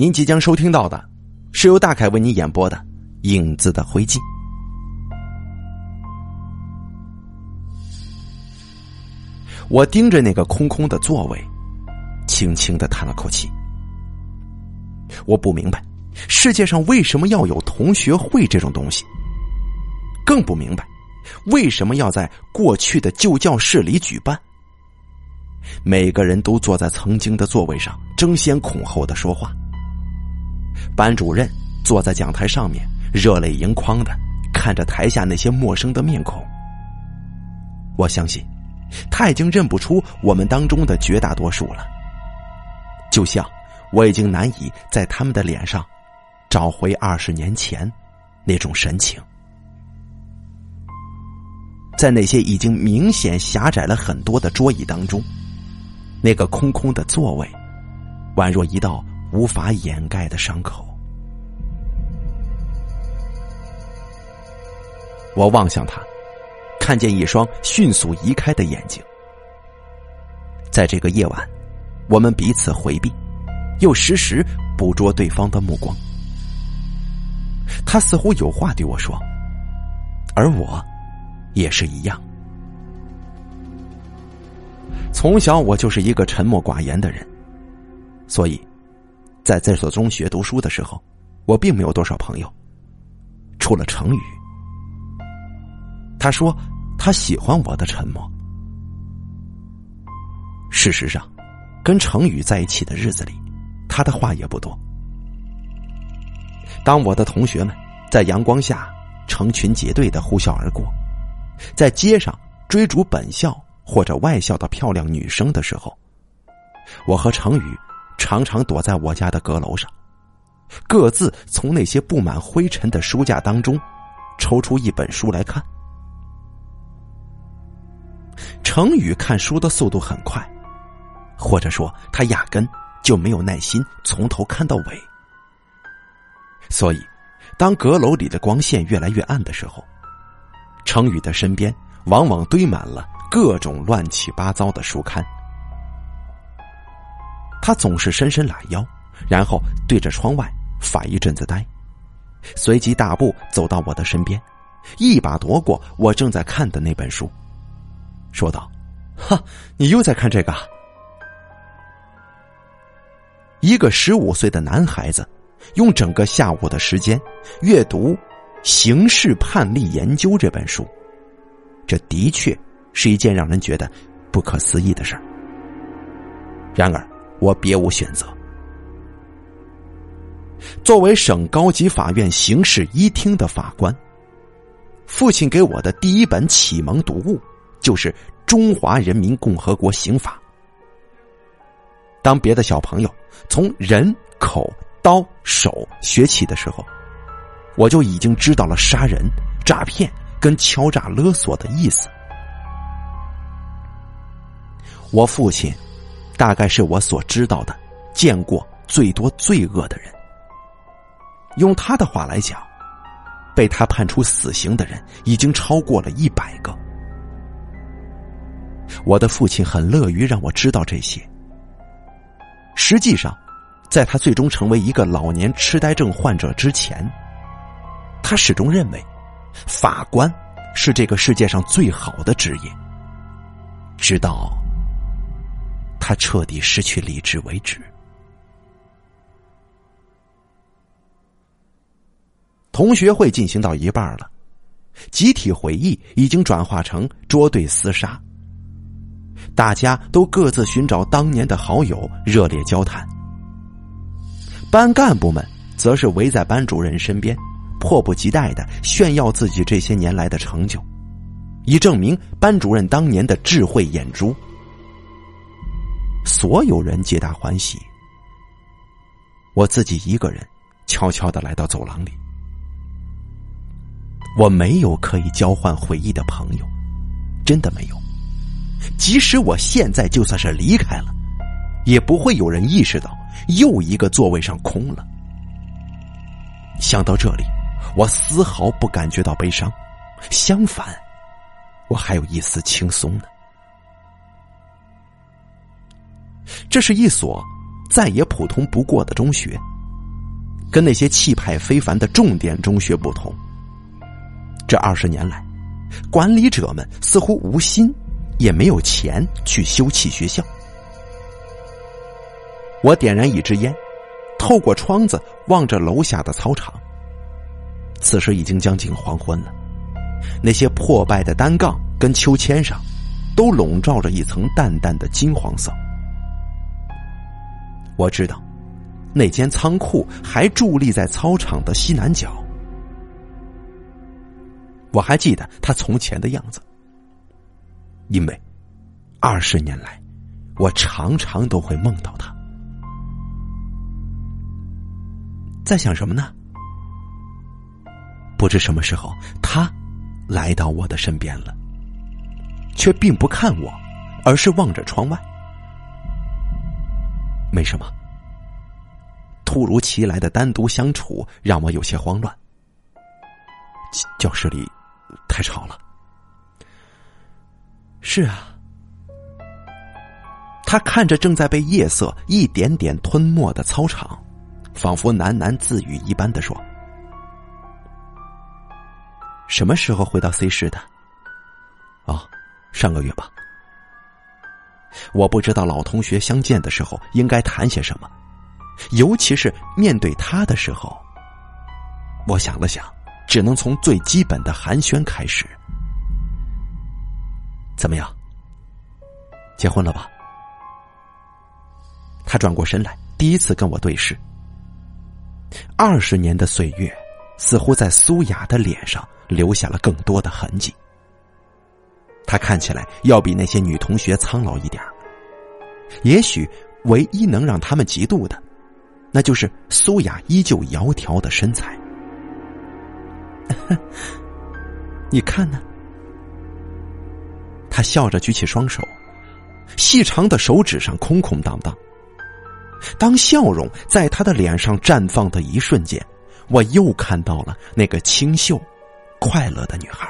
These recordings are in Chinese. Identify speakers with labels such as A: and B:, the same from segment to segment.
A: 您即将收听到的，是由大凯为您演播的《影子的灰烬》。我盯着那个空空的座位，轻轻的叹了口气。我不明白，世界上为什么要有同学会这种东西？更不明白，为什么要在过去的旧教室里举办？每个人都坐在曾经的座位上，争先恐后的说话。班主任坐在讲台上面，热泪盈眶的看着台下那些陌生的面孔。我相信，他已经认不出我们当中的绝大多数了。就像我已经难以在他们的脸上找回二十年前那种神情。在那些已经明显狭窄了很多的桌椅当中。那个空空的座位，宛若一道无法掩盖的伤口。我望向他，看见一双迅速移开的眼睛。在这个夜晚，我们彼此回避，又时时捕捉对方的目光。他似乎有话对我说，而我也是一样。从小我就是一个沉默寡言的人，所以，在这所中学读书的时候，我并没有多少朋友，除了程宇。他说他喜欢我的沉默。事实上，跟程宇在一起的日子里，他的话也不多。当我的同学们在阳光下成群结队的呼啸而过，在街上追逐本校。或者外校的漂亮女生的时候，我和程宇常常躲在我家的阁楼上，各自从那些布满灰尘的书架当中抽出一本书来看。程宇看书的速度很快，或者说他压根就没有耐心从头看到尾。所以，当阁楼里的光线越来越暗的时候，程宇的身边往往堆满了。各种乱七八糟的书刊，他总是伸伸懒腰，然后对着窗外发一阵子呆，随即大步走到我的身边，一把夺过我正在看的那本书，说道：“哈，你又在看这个？”一个十五岁的男孩子，用整个下午的时间阅读《刑事判例研究》这本书，这的确。是一件让人觉得不可思议的事儿。然而，我别无选择。作为省高级法院刑事一厅的法官，父亲给我的第一本启蒙读物就是《中华人民共和国刑法》。当别的小朋友从人、口、刀、手学起的时候，我就已经知道了杀人、诈骗跟敲诈勒索的意思。我父亲，大概是我所知道的、见过最多罪恶的人。用他的话来讲，被他判处死刑的人已经超过了一百个。我的父亲很乐于让我知道这些。实际上，在他最终成为一个老年痴呆症患者之前，他始终认为，法官是这个世界上最好的职业。直到。他彻底失去理智为止。同学会进行到一半了，集体回忆已经转化成捉对厮杀。大家都各自寻找当年的好友，热烈交谈。班干部们则是围在班主任身边，迫不及待的炫耀自己这些年来的成就，以证明班主任当年的智慧眼珠。所有人皆大欢喜，我自己一个人悄悄的来到走廊里。我没有可以交换回忆的朋友，真的没有。即使我现在就算是离开了，也不会有人意识到又一个座位上空了。想到这里，我丝毫不感觉到悲伤，相反，我还有一丝轻松呢。这是一所再也普通不过的中学，跟那些气派非凡的重点中学不同，这二十年来，管理者们似乎无心，也没有钱去修葺学校。我点燃一支烟，透过窗子望着楼下的操场。此时已经将近黄昏了，那些破败的单杠跟秋千上，都笼罩着一层淡淡的金黄色。我知道，那间仓库还伫立在操场的西南角。我还记得他从前的样子，因为二十年来，我常常都会梦到他。在想什么呢？不知什么时候，他来到我的身边了，却并不看我，而是望着窗外。没什么。突如其来的单独相处让我有些慌乱。教室里太吵了。是啊，他看着正在被夜色一点点吞没的操场。仿佛喃喃自语一般的说：“什么时候回到 C 市的？哦，上个月吧。我不知道老同学相见的时候应该谈些什么，尤其是面对他的时候。我想了想，只能从最基本的寒暄开始。怎么样？结婚了吧？他转过身来，第一次跟我对视。二十年的岁月，似乎在苏雅的脸上留下了更多的痕迹。他看起来要比那些女同学苍老一点也许唯一能让他们嫉妒的，那就是苏雅依旧窈窕的身材。你看呢？他笑着举起双手，细长的手指上空空荡荡。当笑容在他的脸上绽放的一瞬间，我又看到了那个清秀、快乐的女孩。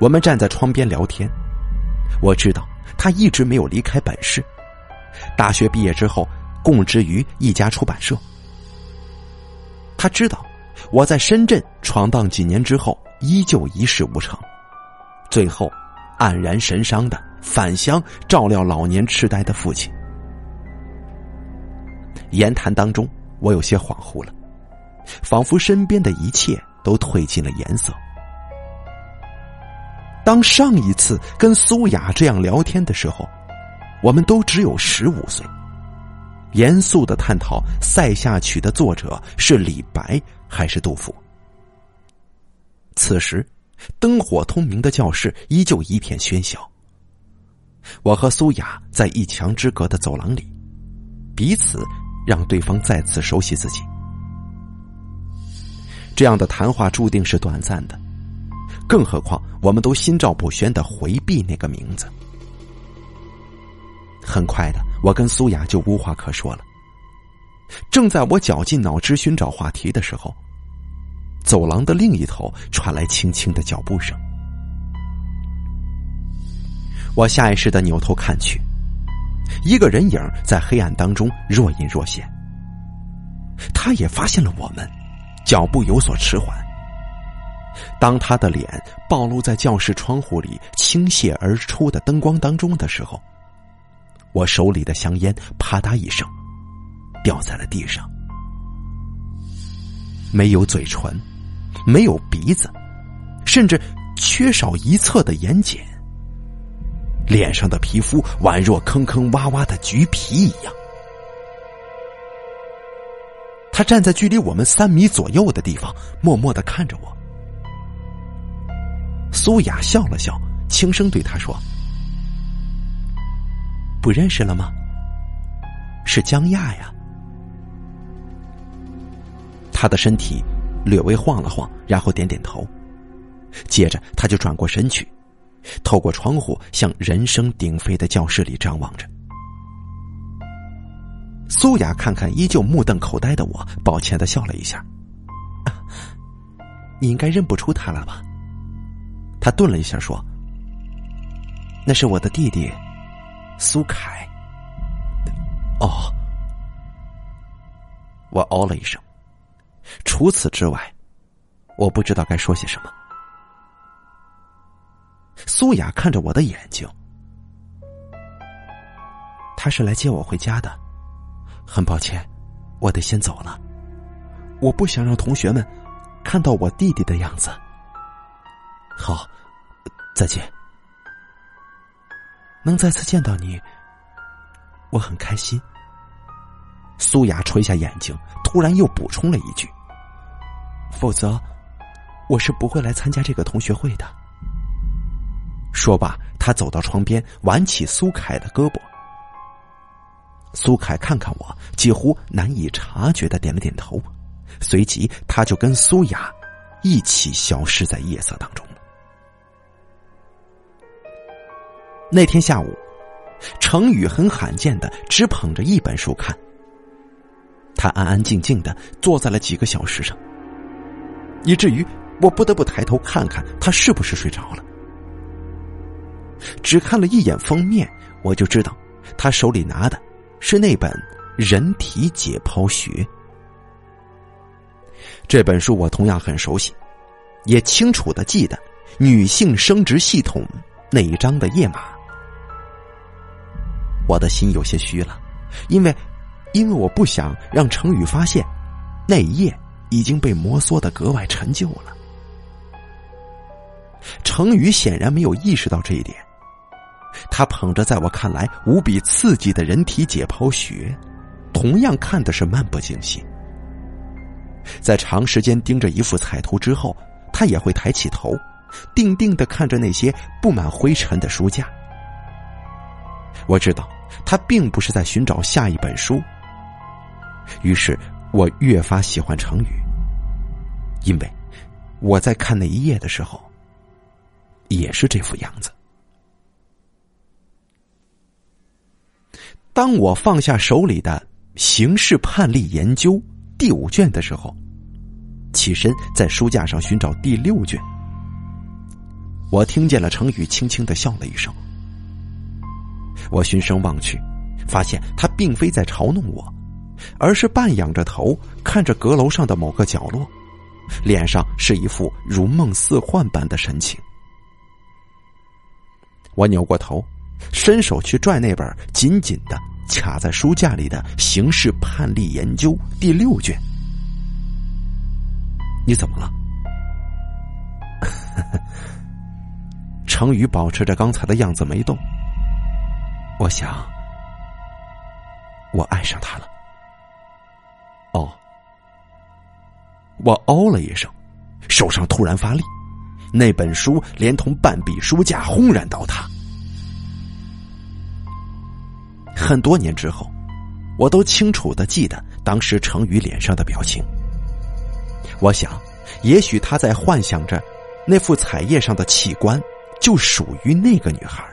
A: 我们站在窗边聊天，我知道他一直没有离开本市。大学毕业之后，供职于一家出版社。他知道我在深圳闯荡几年之后，依旧一事无成，最后黯然神伤的。返乡照料老年痴呆的父亲。言谈当中，我有些恍惚了，仿佛身边的一切都褪尽了颜色。当上一次跟苏雅这样聊天的时候，我们都只有十五岁，严肃的探讨《塞下曲》的作者是李白还是杜甫。此时，灯火通明的教室依旧一片喧嚣。我和苏雅在一墙之隔的走廊里，彼此让对方再次熟悉自己。这样的谈话注定是短暂的，更何况我们都心照不宣的回避那个名字。很快的，我跟苏雅就无话可说了。正在我绞尽脑汁寻找话题的时候，走廊的另一头传来轻轻的脚步声。我下意识的扭头看去，一个人影在黑暗当中若隐若现。他也发现了我们，脚步有所迟缓。当他的脸暴露在教室窗户里倾泻而出的灯光当中的时候，我手里的香烟啪嗒一声掉在了地上。没有嘴唇，没有鼻子，甚至缺少一侧的眼睑。脸上的皮肤宛若坑坑洼洼的橘皮一样。他站在距离我们三米左右的地方，默默的看着我。苏雅笑了笑，轻声对他说：“不认识了吗？是江亚呀。”他的身体略微晃了晃，然后点点头，接着他就转过身去。透过窗户向人声鼎沸的教室里张望着，苏雅看看依旧目瞪口呆的我，抱歉的笑了一下：“ 你应该认不出他了吧？”他顿了一下说：“那是我的弟弟，苏凯。”哦，我哦了一声。除此之外，我不知道该说些什么。苏雅看着我的眼睛，他是来接我回家的。很抱歉，我得先走了。我不想让同学们看到我弟弟的样子。好，再见。能再次见到你，我很开心。苏雅垂下眼睛，突然又补充了一句：“否则，我是不会来参加这个同学会的。”说罢，他走到窗边，挽起苏凯的胳膊。苏凯看看我，几乎难以察觉的点了点头，随即他就跟苏雅一起消失在夜色当中。那天下午，程宇很罕见的只捧着一本书看。他安安静静的坐在了几个小时上，以至于我不得不抬头看看他是不是睡着了。只看了一眼封面，我就知道他手里拿的是那本《人体解剖学》。这本书我同样很熟悉，也清楚的记得女性生殖系统那一章的页码。我的心有些虚了，因为，因为我不想让程宇发现，那一页已经被摩挲的格外陈旧了。程宇显然没有意识到这一点，他捧着在我看来无比刺激的人体解剖学，同样看的是漫不经心。在长时间盯着一幅彩图之后，他也会抬起头，定定的看着那些布满灰尘的书架。我知道。他并不是在寻找下一本书，于是我越发喜欢成语，因为我在看那一页的时候，也是这副样子。当我放下手里的《刑事判例研究》第五卷的时候，起身在书架上寻找第六卷，我听见了程宇轻轻的笑了一声。我循声望去，发现他并非在嘲弄我，而是半仰着头看着阁楼上的某个角落，脸上是一副如梦似幻般的神情。我扭过头，伸手去拽那本紧紧的卡在书架里的《刑事判例研究》第六卷。你怎么了？程宇保持着刚才的样子没动。我想，我爱上他了。哦，我哦了一声，手上突然发力，那本书连同半壁书架轰然倒塌。很多年之后，我都清楚的记得当时程宇脸上的表情。我想，也许他在幻想着，那副彩页上的器官就属于那个女孩。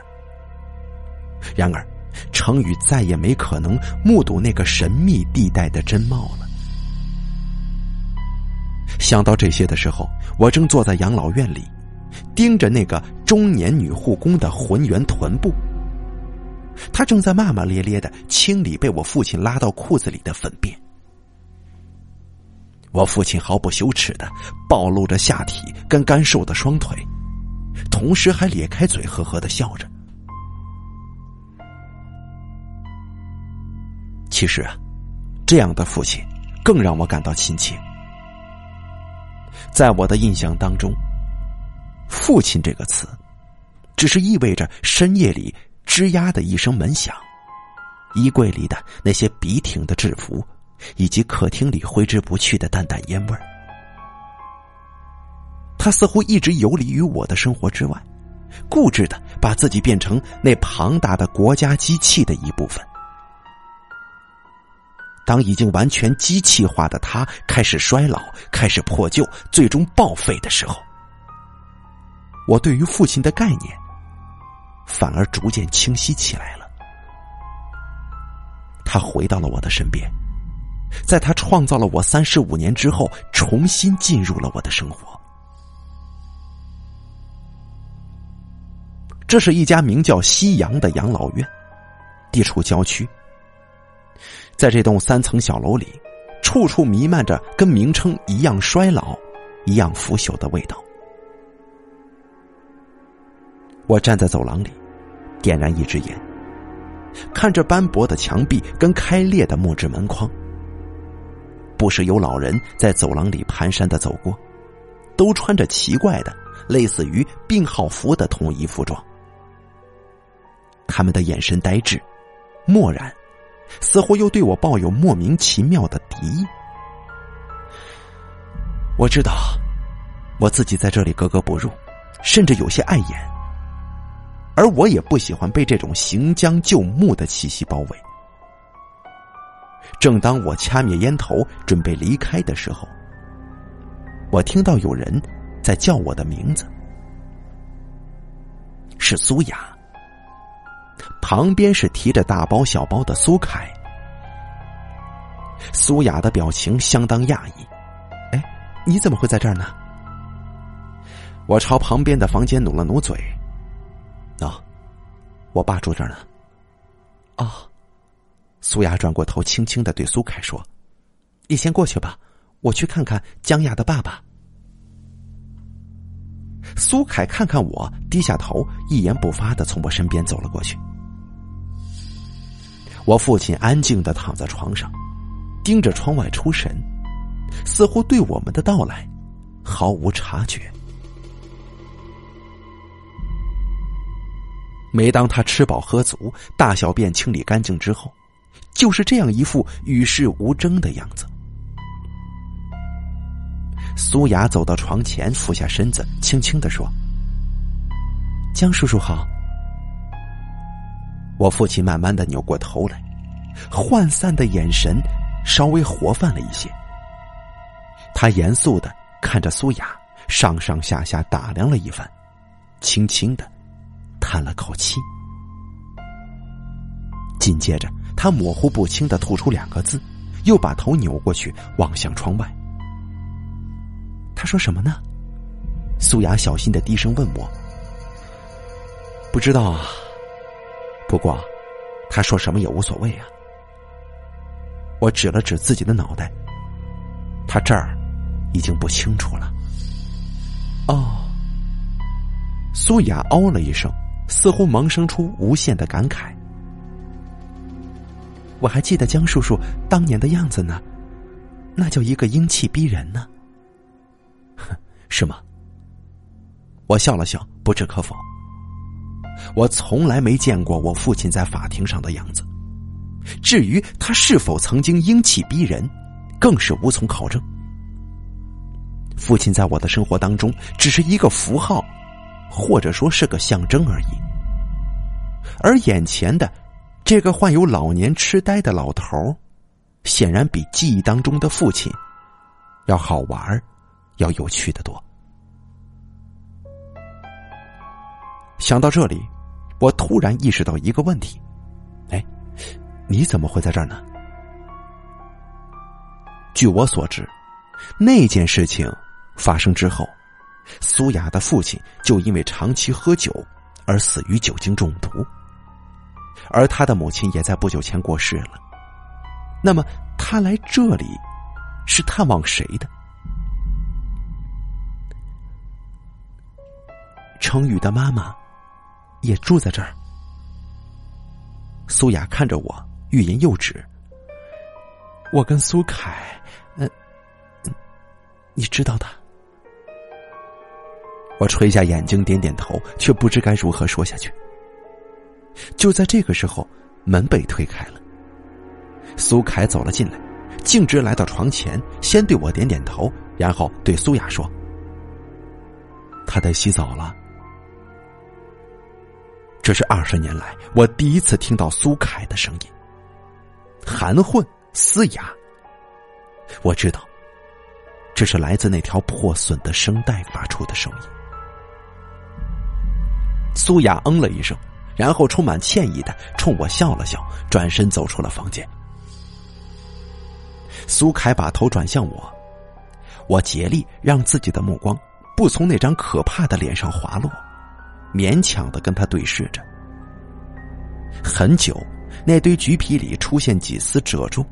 A: 然而，程宇再也没可能目睹那个神秘地带的真貌了。想到这些的时候，我正坐在养老院里，盯着那个中年女护工的浑圆臀部。她正在骂骂咧咧的清理被我父亲拉到裤子里的粪便。我父亲毫不羞耻的暴露着下体跟干瘦的双腿，同时还咧开嘴呵呵的笑着。其实啊，这样的父亲更让我感到亲切。在我的印象当中，“父亲”这个词，只是意味着深夜里吱呀的一声门响，衣柜里的那些笔挺的制服，以及客厅里挥之不去的淡淡烟味儿。他似乎一直游离于我的生活之外，固执的把自己变成那庞大的国家机器的一部分。当已经完全机器化的他开始衰老、开始破旧、最终报废的时候，我对于父亲的概念反而逐渐清晰起来了。他回到了我的身边，在他创造了我三十五年之后，重新进入了我的生活。这是一家名叫夕阳的养老院，地处郊区。在这栋三层小楼里，处处弥漫着跟名称一样衰老、一样腐朽的味道。我站在走廊里，点燃一支烟，看着斑驳的墙壁跟开裂的木质门框。不时有老人在走廊里蹒跚的走过，都穿着奇怪的、类似于病号服的统一服装。他们的眼神呆滞、漠然，似乎又对我抱有莫名其妙的敌意。我知道，我自己在这里格格不入，甚至有些碍眼。而我也不喜欢被这种行将就木的气息包围。正当我掐灭烟头准备离开的时候，我听到有人在叫我的名字，是苏雅。旁边是提着大包小包的苏凯。苏雅的表情相当讶异，哎，你怎么会在这儿呢？我朝旁边的房间努了努嘴，啊，我爸住这儿呢。啊。苏雅转过头，轻轻的对苏凯说：“你先过去吧，我去看看江雅的爸爸。”苏凯看看我，低下头，一言不发的从我身边走了过去。我父亲安静的躺在床上，盯着窗外出神，似乎对我们的到来毫无察觉。每当他吃饱喝足，大小便清理干净之后。就是这样一副与世无争的样子。苏雅走到床前，俯下身子，轻轻的说：“江叔叔好。”我父亲慢慢的扭过头来，涣散的眼神稍微活泛了一些。他严肃的看着苏雅，上上下下打量了一番，轻轻的叹了口气，紧接着。他模糊不清的吐出两个字，又把头扭过去望向窗外。他说什么呢？苏雅小心的低声问我。不知道啊。不过，他说什么也无所谓啊。我指了指自己的脑袋。他这儿已经不清楚了。哦。苏雅哦了一声，似乎萌生出无限的感慨。我还记得江叔叔当年的样子呢，那叫一个英气逼人呢。哼，是吗？我笑了笑，不置可否。我从来没见过我父亲在法庭上的样子，至于他是否曾经英气逼人，更是无从考证。父亲在我的生活当中只是一个符号，或者说是个象征而已，而眼前的。这个患有老年痴呆的老头显然比记忆当中的父亲要好玩要有趣的多。想到这里，我突然意识到一个问题：哎，你怎么会在这儿呢？据我所知，那件事情发生之后，苏雅的父亲就因为长期喝酒而死于酒精中毒。而他的母亲也在不久前过世了。那么他来这里是探望谁的？程宇的妈妈也住在这儿。苏雅看着我，欲言又止。我跟苏凯，嗯，你知道的。我垂下眼睛，点点头，却不知该如何说下去。就在这个时候，门被推开了。苏凯走了进来，径直来到床前，先对我点点头，然后对苏雅说：“他得洗澡了。”这是二十年来我第一次听到苏凯的声音，含混嘶哑。我知道，这是来自那条破损的声带发出的声音。苏雅嗯了一声。然后充满歉意的冲我笑了笑，转身走出了房间。苏凯把头转向我，我竭力让自己的目光不从那张可怕的脸上滑落，勉强的跟他对视着。很久，那堆橘皮里出现几丝褶皱，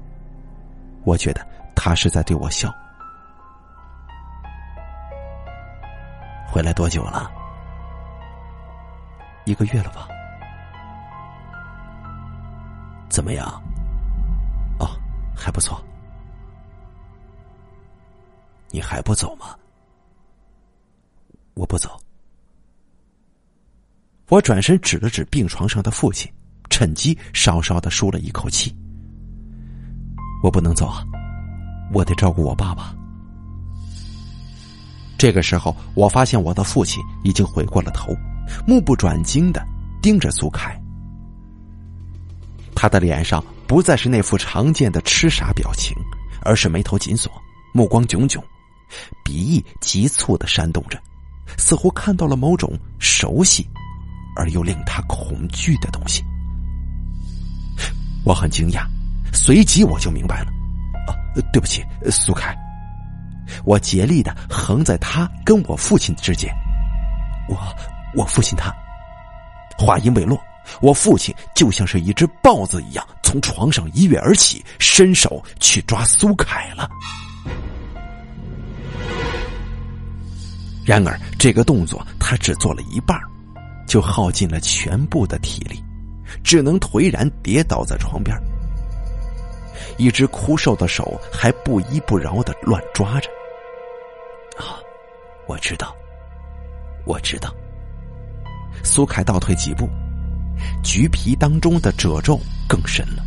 A: 我觉得他是在对我笑。回来多久了？一个月了吧？怎么样？哦，还不错。你还不走吗？我不走。我转身指了指病床上的父亲，趁机稍稍的舒了一口气。我不能走啊，我得照顾我爸爸。这个时候，我发现我的父亲已经回过了头，目不转睛的盯着苏凯。他的脸上不再是那副常见的痴傻表情，而是眉头紧锁，目光炯炯，鼻翼急促的扇动着，似乎看到了某种熟悉而又令他恐惧的东西。我很惊讶，随即我就明白了。啊，对不起，苏凯。我竭力的横在他跟我父亲之间。我，我父亲他。话音未落。我父亲就像是一只豹子一样，从床上一跃而起，伸手去抓苏凯了。然而，这个动作他只做了一半，就耗尽了全部的体力，只能颓然跌倒在床边。一只枯瘦的手还不依不饶的乱抓着。啊，我知道，我知道。苏凯倒退几步。橘皮当中的褶皱更深了，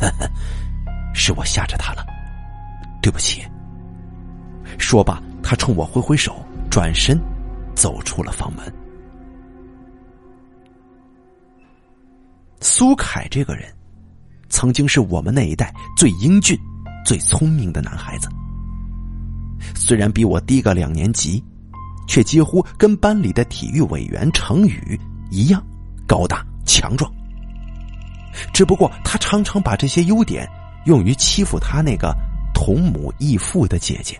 A: 是我吓着他了，对不起。说罢，他冲我挥挥手，转身走出了房门。苏凯这个人，曾经是我们那一代最英俊、最聪明的男孩子。虽然比我低个两年级，却几乎跟班里的体育委员程宇一样。高大强壮，只不过他常常把这些优点用于欺负他那个同母异父的姐姐，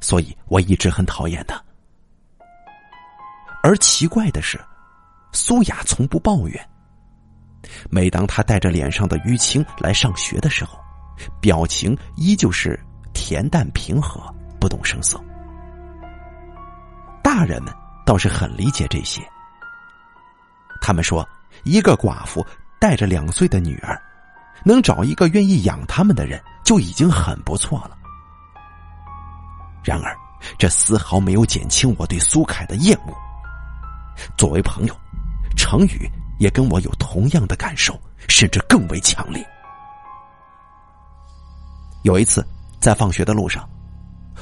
A: 所以我一直很讨厌他。而奇怪的是，苏雅从不抱怨。每当他带着脸上的淤青来上学的时候，表情依旧是恬淡平和，不动声色。大人们倒是很理解这些。他们说，一个寡妇带着两岁的女儿，能找一个愿意养他们的人，就已经很不错了。然而，这丝毫没有减轻我对苏凯的厌恶。作为朋友，程宇也跟我有同样的感受，甚至更为强烈。有一次，在放学的路上，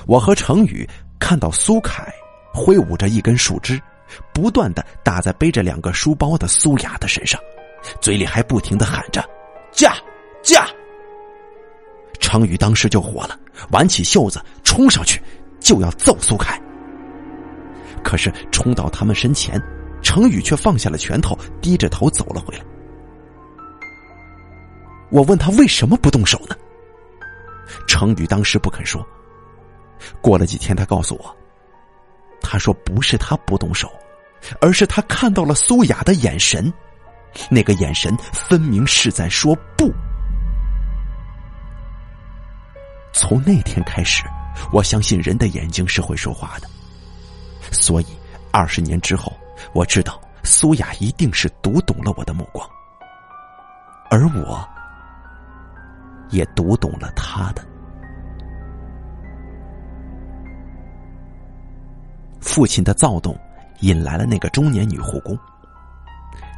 A: 我和程宇看到苏凯挥舞着一根树枝。不断的打在背着两个书包的苏雅的身上，嘴里还不停的喊着“驾驾”。程宇当时就火了，挽起袖子冲上去就要揍苏凯。可是冲到他们身前，程宇却放下了拳头，低着头走了回来。我问他为什么不动手呢？程宇当时不肯说。过了几天，他告诉我。他说：“不是他不动手，而是他看到了苏雅的眼神，那个眼神分明是在说不。”从那天开始，我相信人的眼睛是会说话的，所以二十年之后，我知道苏雅一定是读懂了我的目光，而我也读懂了他的。父亲的躁动引来了那个中年女护工，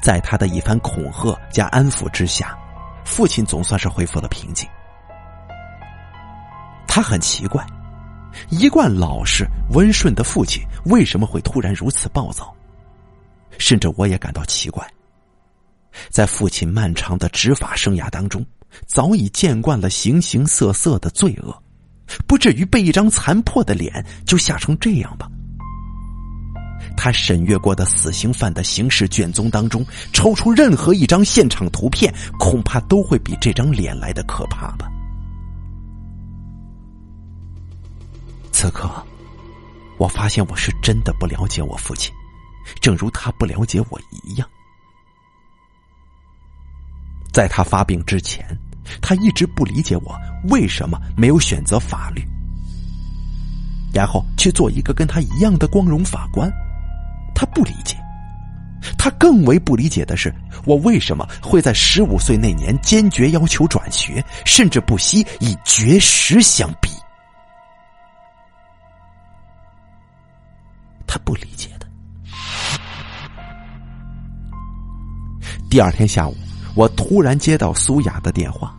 A: 在他的一番恐吓加安抚之下，父亲总算是恢复了平静。他很奇怪，一贯老实温顺的父亲为什么会突然如此暴躁？甚至我也感到奇怪。在父亲漫长的执法生涯当中，早已见惯了形形色色的罪恶，不至于被一张残破的脸就吓成这样吧？他审阅过的死刑犯的刑事卷宗当中，抽出任何一张现场图片，恐怕都会比这张脸来的可怕吧。此刻，我发现我是真的不了解我父亲，正如他不了解我一样。在他发病之前，他一直不理解我为什么没有选择法律，然后去做一个跟他一样的光荣法官。他不理解，他更为不理解的是，我为什么会在十五岁那年坚决要求转学，甚至不惜以绝食相逼。他不理解第二天下午，我突然接到苏雅的电话，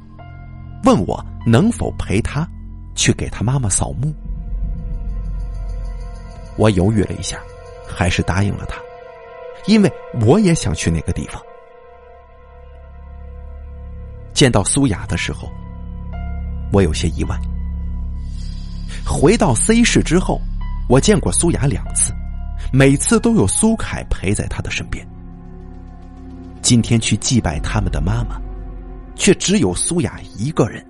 A: 问我能否陪她去给她妈妈扫墓。我犹豫了一下。还是答应了她，因为我也想去那个地方。见到苏雅的时候，我有些意外。回到 C 市之后，我见过苏雅两次，每次都有苏凯陪在她的身边。今天去祭拜他们的妈妈，却只有苏雅一个人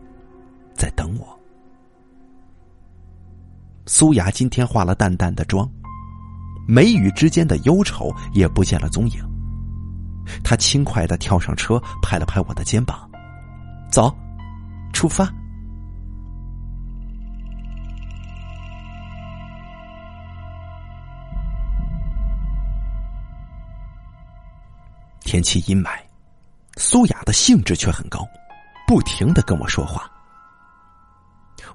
A: 在等我。苏雅今天化了淡淡的妆。眉宇之间的忧愁也不见了踪影。她轻快的跳上车，拍了拍我的肩膀：“走，出发。”天气阴霾，苏雅的兴致却很高，不停的跟我说话。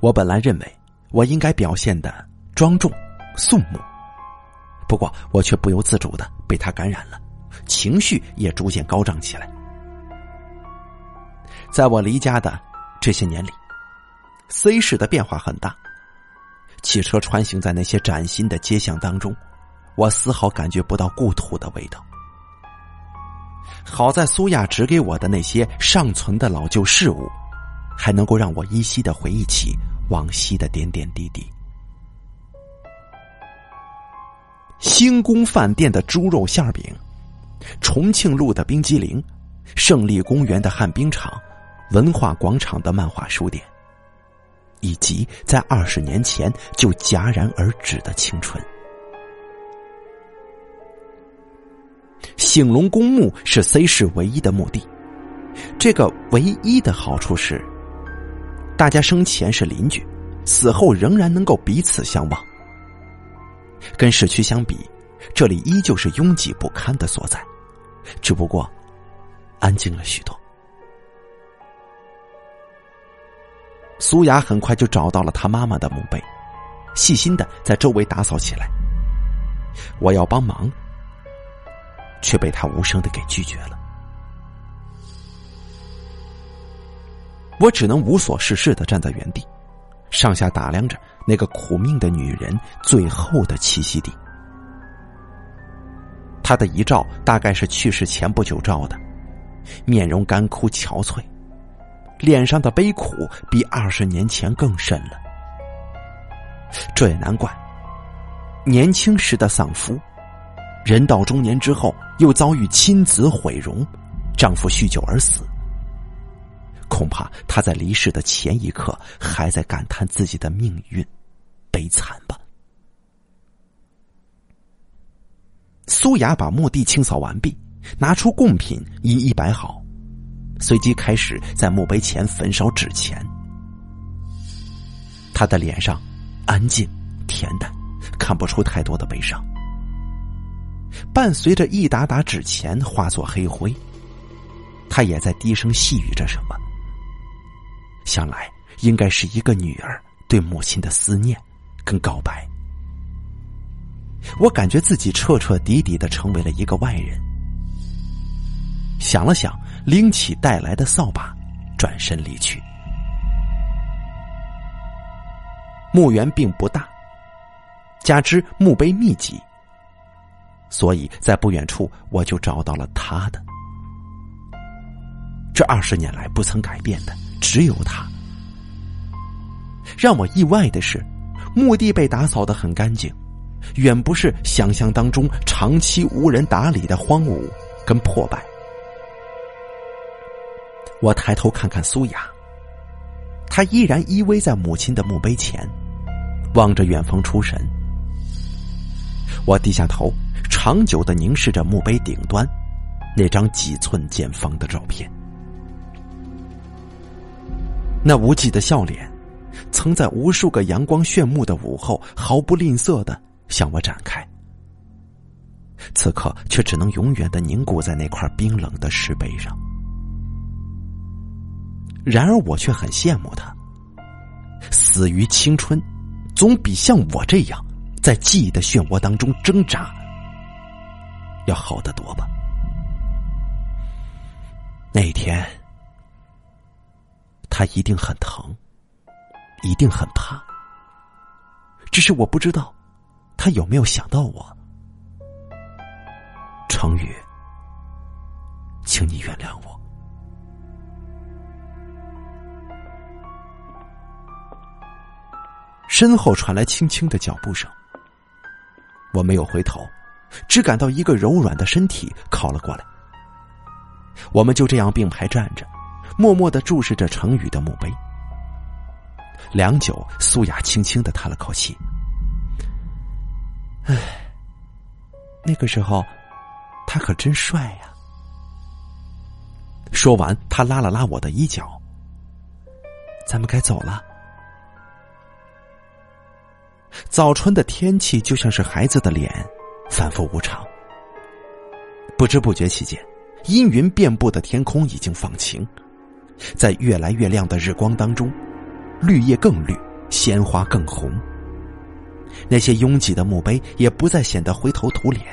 A: 我本来认为我应该表现的庄重、肃穆。不过，我却不由自主的被他感染了，情绪也逐渐高涨起来。在我离家的这些年里，C 市的变化很大。汽车穿行在那些崭新的街巷当中，我丝毫感觉不到故土的味道。好在苏亚指给我的那些尚存的老旧事物，还能够让我依稀的回忆起往昔的点点滴滴。星宫饭店的猪肉馅饼，重庆路的冰激凌，胜利公园的旱冰场，文化广场的漫画书店，以及在二十年前就戛然而止的青春。醒龙公墓是 C 市唯一的墓地，这个唯一的好处是，大家生前是邻居，死后仍然能够彼此相望。跟市区相比，这里依旧是拥挤不堪的所在，只不过安静了许多。苏雅很快就找到了她妈妈的墓碑，细心的在周围打扫起来。我要帮忙，却被他无声的给拒绝了。我只能无所事事的站在原地。上下打量着那个苦命的女人最后的栖息地。她的遗照大概是去世前不久照的，面容干枯憔悴，脸上的悲苦比二十年前更甚了。这也难怪，年轻时的丧夫，人到中年之后又遭遇亲子毁容，丈夫酗酒而死。恐怕她在离世的前一刻还在感叹自己的命运悲惨吧。苏雅把墓地清扫完毕，拿出贡品一一摆好，随即开始在墓碑前焚烧纸钱。他的脸上安静恬淡，看不出太多的悲伤。伴随着一沓沓纸钱化作黑灰，他也在低声细语着什么。想来应该是一个女儿对母亲的思念跟告白。我感觉自己彻彻底底的成为了一个外人。想了想，拎起带来的扫把，转身离去。墓园并不大，加之墓碑密集，所以在不远处我就找到了他的。这二十年来不曾改变的。只有他。让我意外的是，墓地被打扫的很干净，远不是想象当中长期无人打理的荒芜跟破败。我抬头看看苏雅，她依然依偎在母亲的墓碑前，望着远方出神。我低下头，长久的凝视着墓碑顶端那张几寸见方的照片。那无际的笑脸，曾在无数个阳光炫目的午后毫不吝啬的向我展开，此刻却只能永远的凝固在那块冰冷的石碑上。然而，我却很羡慕他，死于青春，总比像我这样在记忆的漩涡当中挣扎要好得多吧。那天。他一定很疼，一定很怕。只是我不知道，他有没有想到我。成宇，请你原谅我。身后传来轻轻的脚步声，我没有回头，只感到一个柔软的身体靠了过来。我们就这样并排站着。默默的注视着程宇的墓碑，良久，苏雅轻轻的叹了口气：“唉，那个时候，他可真帅呀。”说完，他拉了拉我的衣角：“咱们该走了。”早春的天气就像是孩子的脸，反复无常。不知不觉期间，阴云遍布的天空已经放晴。在越来越亮的日光当中，绿叶更绿，鲜花更红。那些拥挤的墓碑也不再显得灰头土脸。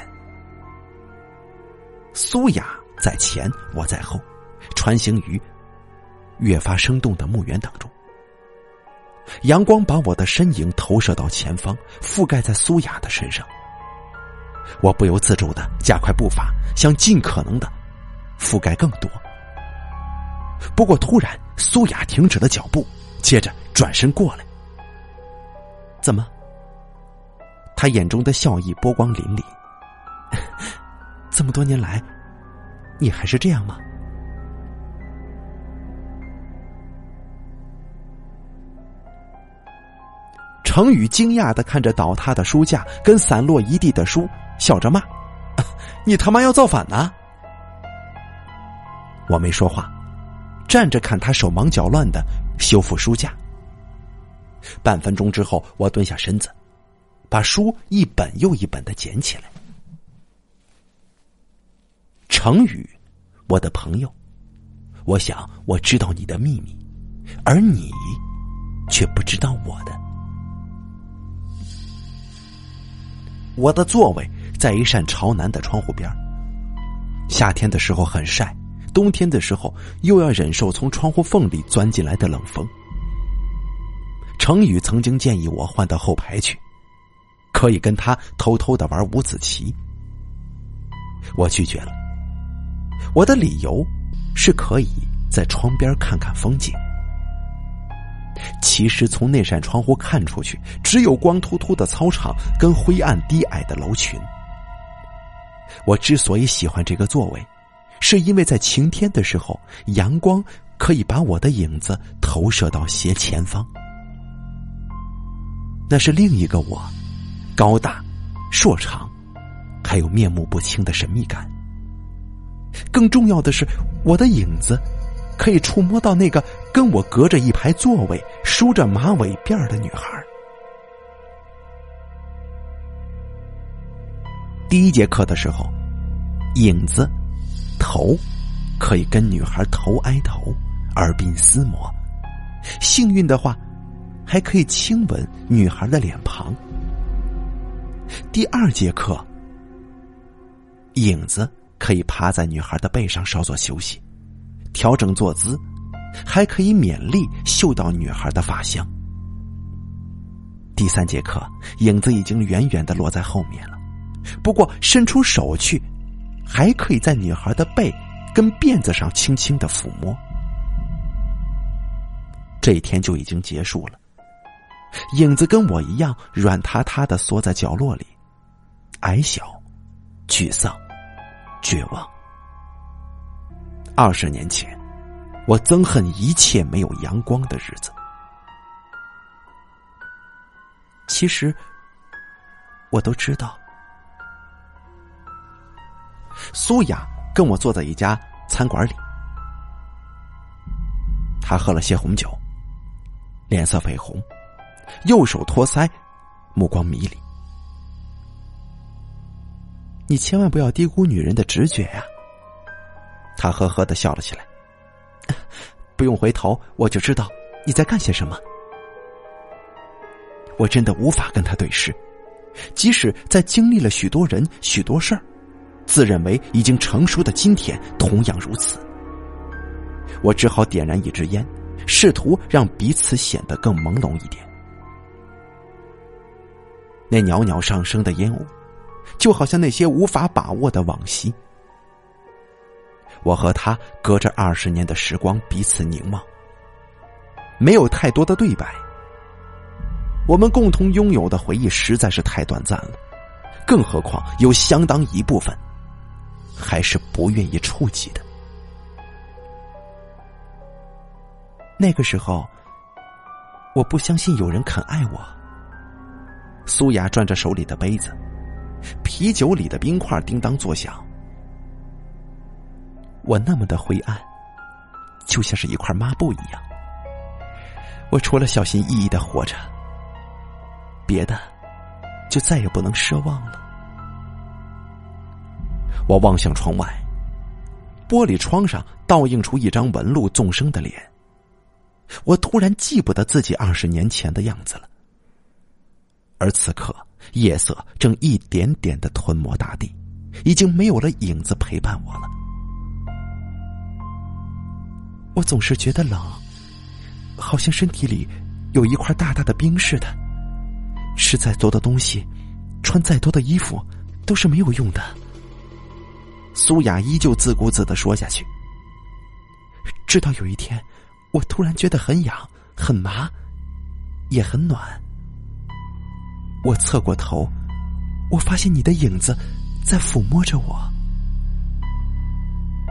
A: 苏雅在前，我在后，穿行于越发生动的墓园当中。阳光把我的身影投射到前方，覆盖在苏雅的身上。我不由自主的加快步伐，想尽可能的覆盖更多。不过，突然，苏雅停止了脚步，接着转身过来。怎么？他眼中的笑意波光粼粼。这么多年来，你还是这样吗？程宇惊讶的看着倒塌的书架跟散落一地的书，笑着骂：“ 你他妈要造反呢！”我没说话。站着看他手忙脚乱的修复书架。半分钟之后，我蹲下身子，把书一本又一本的捡起来。程宇，我的朋友，我想我知道你的秘密，而你却不知道我的。我的座位在一扇朝南的窗户边夏天的时候很晒。冬天的时候，又要忍受从窗户缝里钻进来的冷风。程宇曾经建议我换到后排去，可以跟他偷偷的玩五子棋。我拒绝了，我的理由是可以在窗边看看风景。其实从那扇窗户看出去，只有光秃秃的操场跟灰暗低矮的楼群。我之所以喜欢这个座位。是因为在晴天的时候，阳光可以把我的影子投射到斜前方，那是另一个我，高大、硕长，还有面目不清的神秘感。更重要的是，我的影子可以触摸到那个跟我隔着一排座位、梳着马尾辫的女孩。第一节课的时候，影子。头可以跟女孩头挨头，耳鬓厮磨；幸运的话，还可以亲吻女孩的脸庞。第二节课，影子可以趴在女孩的背上稍作休息，调整坐姿，还可以勉力嗅到女孩的发香。第三节课，影子已经远远的落在后面了，不过伸出手去。还可以在女孩的背跟辫子上轻轻的抚摸，这一天就已经结束了。影子跟我一样软塌塌的缩在角落里，矮小、沮丧、绝望。二十年前，我憎恨一切没有阳光的日子。其实，我都知道。苏雅跟我坐在一家餐馆里，他喝了些红酒，脸色绯红，右手托腮，目光迷离。你千万不要低估女人的直觉呀！他呵呵的笑了起来。不用回头，我就知道你在干些什么。我真的无法跟他对视，即使在经历了许多人、许多事儿，自认为已经成熟的今天，同样如此。我只好点燃一支烟，试图让彼此显得更朦胧一点。那袅袅上升的烟雾，就好像那些无法把握的往昔。我和他隔着二十年的时光彼此凝望，没有太多的对白。我们共同拥有的回忆实在是太短暂了，更何况有相当一部分还是不愿意触及的。那个时候，我不相信有人肯爱我。苏雅转着手里的杯子，啤酒里的冰块叮当作响。我那么的灰暗，就像是一块抹布一样。我除了小心翼翼的活着，别的就再也不能奢望了。我望向窗外，玻璃窗上倒映出一张纹路纵生的脸。我突然记不得自己二十年前的样子了。而此刻，夜色正一点点的吞没大地，已经没有了影子陪伴我了。我总是觉得冷，好像身体里有一块大大的冰似的。吃再多的东西，穿再多的衣服，都是没有用的。苏雅依旧自顾自的说下去。直到有一天，我突然觉得很痒、很麻，也很暖。我侧过头，我发现你的影子在抚摸着我。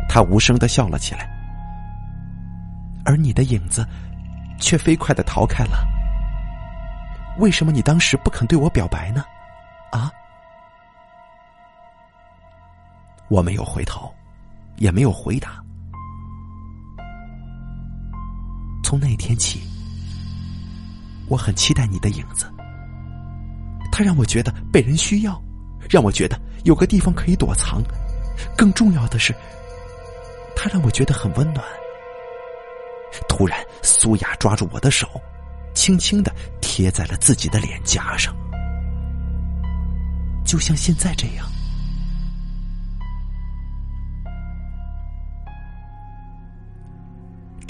A: 他无声的笑了起来。而你的影子，却飞快的逃开了。为什么你当时不肯对我表白呢？啊？我没有回头，也没有回答。从那天起，我很期待你的影子。它让我觉得被人需要，让我觉得有个地方可以躲藏。更重要的是，它让我觉得很温暖。突然，苏雅抓住我的手，轻轻的贴在了自己的脸颊上，就像现在这样。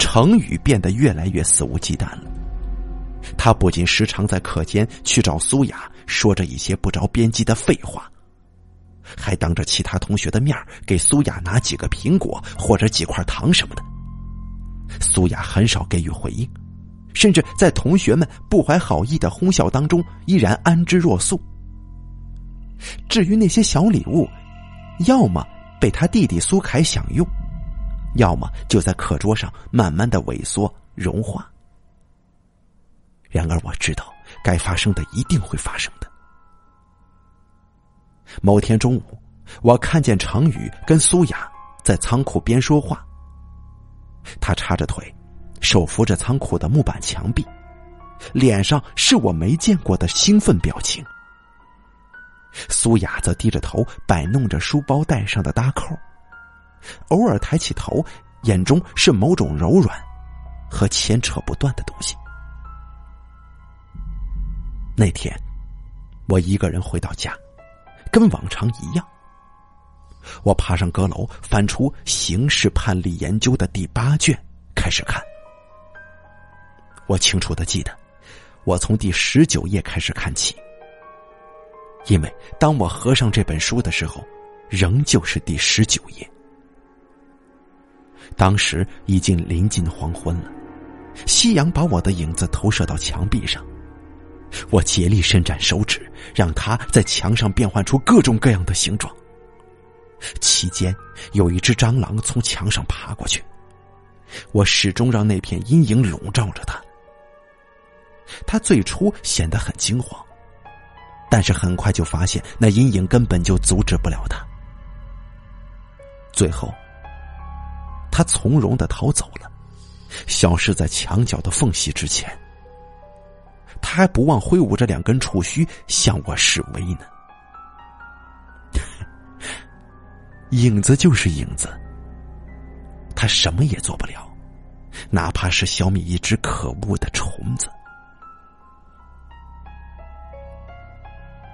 A: 程宇变得越来越肆无忌惮了。他不仅时常在课间去找苏雅，说着一些不着边际的废话，还当着其他同学的面给苏雅拿几个苹果或者几块糖什么的。苏雅很少给予回应，甚至在同学们不怀好意的哄笑当中，依然安之若素。至于那些小礼物，要么被他弟弟苏凯享用，要么就在课桌上慢慢的萎缩融化。然而我知道，该发生的一定会发生的。某天中午，我看见程宇跟苏雅在仓库边说话。他叉着腿，手扶着仓库的木板墙壁，脸上是我没见过的兴奋表情。苏雅则低着头摆弄着书包带上的搭扣，偶尔抬起头，眼中是某种柔软和牵扯不断的东西。那天，我一个人回到家，跟往常一样。我爬上阁楼，翻出《刑事判例研究》的第八卷，开始看。我清楚的记得，我从第十九页开始看起，因为当我合上这本书的时候，仍旧是第十九页。当时已经临近黄昏了，夕阳把我的影子投射到墙壁上，我竭力伸展手指，让它在墙上变换出各种各样的形状。期间，有一只蟑螂从墙上爬过去，我始终让那片阴影笼罩着它。他最初显得很惊慌，但是很快就发现那阴影根本就阻止不了他。最后，他从容的逃走了，消失在墙角的缝隙之前。他还不忘挥舞着两根触须向我示威呢。影子就是影子，他什么也做不了，哪怕是消灭一只可恶的虫子。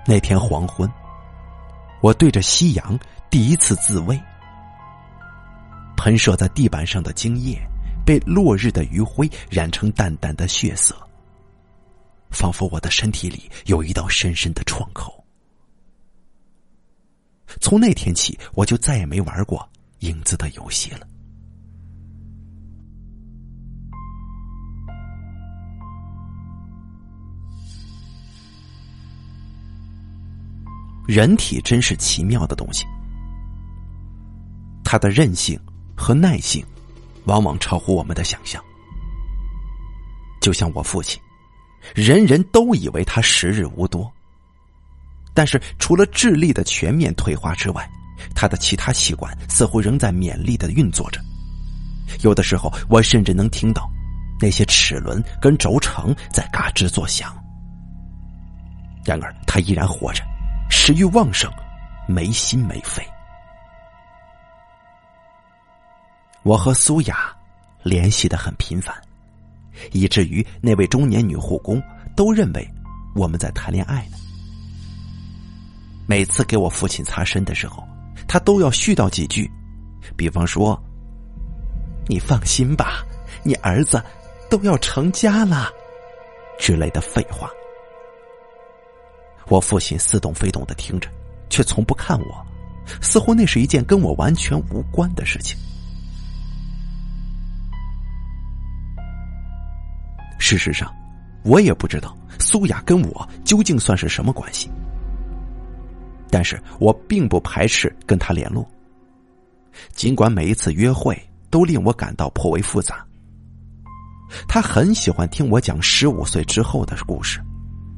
A: 那天黄昏，我对着夕阳第一次自慰，喷射在地板上的精液被落日的余晖染成淡淡的血色，仿佛我的身体里有一道深深的创口。从那天起，我就再也没玩过影子的游戏了。人体真是奇妙的东西，它的韧性和耐性，往往超乎我们的想象。就像我父亲，人人都以为他时日无多。但是，除了智力的全面退化之外，他的其他器官似乎仍在勉力的运作着。有的时候，我甚至能听到那些齿轮跟轴承在嘎吱作响。然而，他依然活着，食欲旺盛，没心没肺。我和苏雅联系的很频繁，以至于那位中年女护工都认为我们在谈恋爱呢。每次给我父亲擦身的时候，他都要絮叨几句，比方说：“你放心吧，你儿子都要成家了”之类的废话。我父亲似懂非懂的听着，却从不看我，似乎那是一件跟我完全无关的事情。事实上，我也不知道苏雅跟我究竟算是什么关系。但是我并不排斥跟他联络，尽管每一次约会都令我感到颇为复杂。他很喜欢听我讲十五岁之后的故事，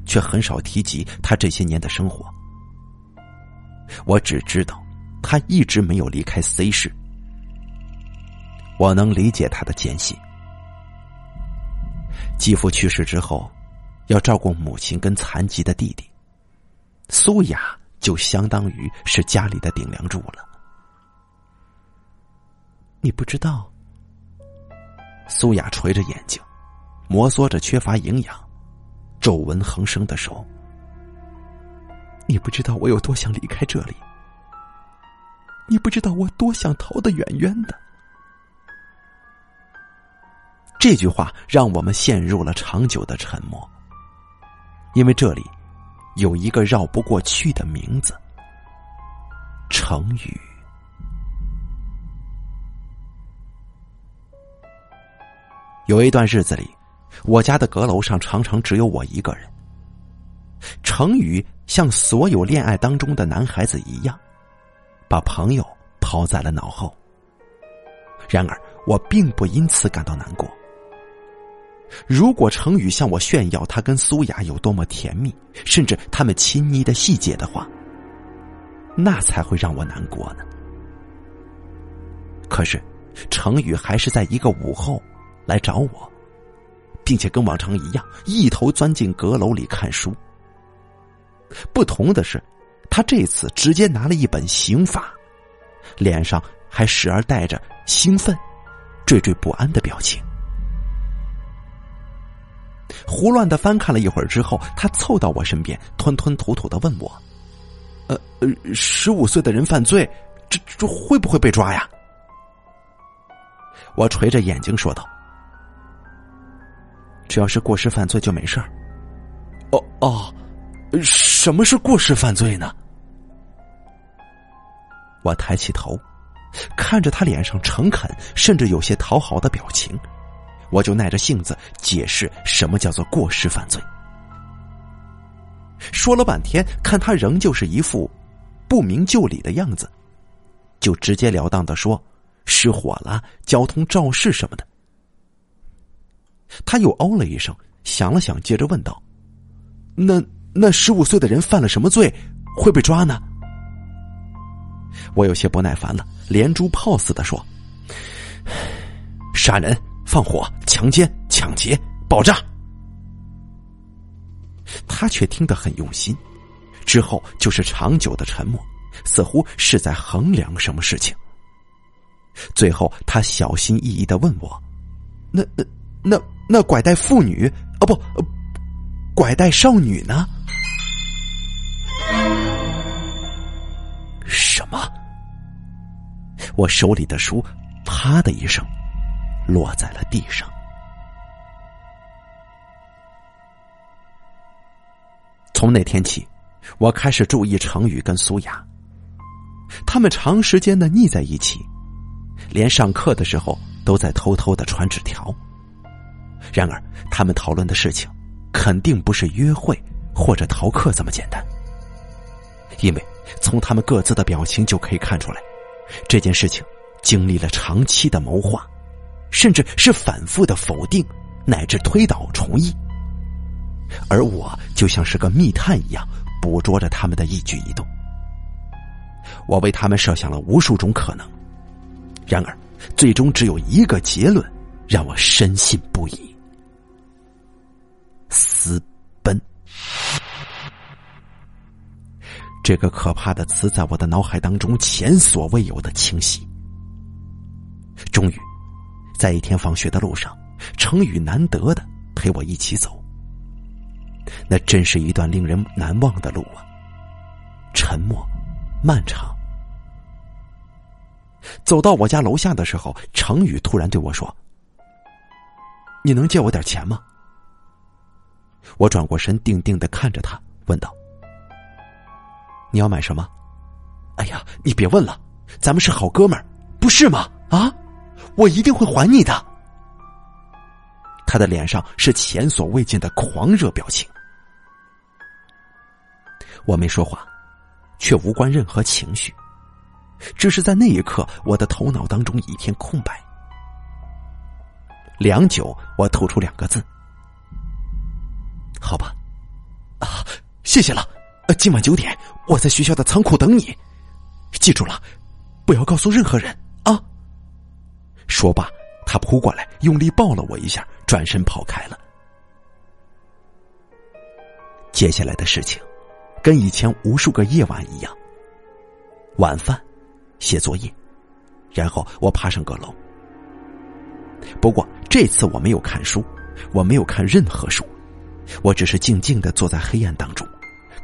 A: 却很少提及他这些年的生活。我只知道他一直没有离开 C 市，我能理解他的艰辛。继父去世之后，要照顾母亲跟残疾的弟弟苏雅。就相当于是家里的顶梁柱了。你不知道，苏雅垂着眼睛，摩挲着缺乏营养、皱纹横生的手。你不知道我有多想离开这里，你不知道我多想逃得远远的。这句话让我们陷入了长久的沉默，因为这里。有一个绕不过去的名字，成语。有一段日子里，我家的阁楼上常常只有我一个人。成语像所有恋爱当中的男孩子一样，把朋友抛在了脑后。然而，我并不因此感到难过。如果程宇向我炫耀他跟苏雅有多么甜蜜，甚至他们亲昵的细节的话，那才会让我难过呢。可是，程宇还是在一个午后来找我，并且跟往常一样，一头钻进阁楼里看书。不同的是，他这次直接拿了一本刑法，脸上还时而带着兴奋、惴惴不安的表情。胡乱的翻看了一会儿之后，他凑到我身边，吞吞吐吐的问我：“呃呃，十五岁的人犯罪，这这会不会被抓呀？”我垂着眼睛说道：“只要是过失犯罪就没事儿。”哦哦，什么是过失犯罪呢？我抬起头，看着他脸上诚恳甚至有些讨好的表情。我就耐着性子解释什么叫做过失犯罪。说了半天，看他仍旧是一副不明就里的样子，就直截了当的说：“失火了，交通肇事什么的。”他又哦了一声，想了想，接着问道：“那那十五岁的人犯了什么罪，会被抓呢？”我有些不耐烦了，连珠炮似的说：“杀人。”放火、强奸、抢劫、爆炸。他却听得很用心。之后就是长久的沉默，似乎是在衡量什么事情。最后，他小心翼翼的问我：“那、那、那、那拐带妇女啊，不，拐带少女呢？”什么？我手里的书“啪”的一声落在了地上。从那天起，我开始注意程宇跟苏雅，他们长时间的腻在一起，连上课的时候都在偷偷的传纸条。然而，他们讨论的事情肯定不是约会或者逃课这么简单，因为从他们各自的表情就可以看出来，这件事情经历了长期的谋划，甚至是反复的否定乃至推倒重议。而我就像是个密探一样，捕捉着他们的一举一动。我为他们设想了无数种可能，然而，最终只有一个结论让我深信不疑：私奔。这个可怕的词在我的脑海当中前所未有的清晰。终于，在一天放学的路上，程宇难得的陪我一起走。那真是一段令人难忘的路啊！沉默，漫长。走到我家楼下的时候，程宇突然对我说：“你能借我点钱吗？”我转过身，定定的看着他，问道：“你要买什么？”“哎呀，你别问了，咱们是好哥们儿，不是吗？”“啊，我一定会还你的。”他的脸上是前所未见的狂热表情。我没说话，却无关任何情绪，只是在那一刻，我的头脑当中一片空白。良久，我吐出两个字：“好吧。”啊，谢谢了。今晚九点，我在学校的仓库等你。记住了，不要告诉任何人。说罢。他扑过来，用力抱了我一下，转身跑开了。接下来的事情，跟以前无数个夜晚一样。晚饭，写作业，然后我爬上阁楼。不过这次我没有看书，我没有看任何书，我只是静静的坐在黑暗当中，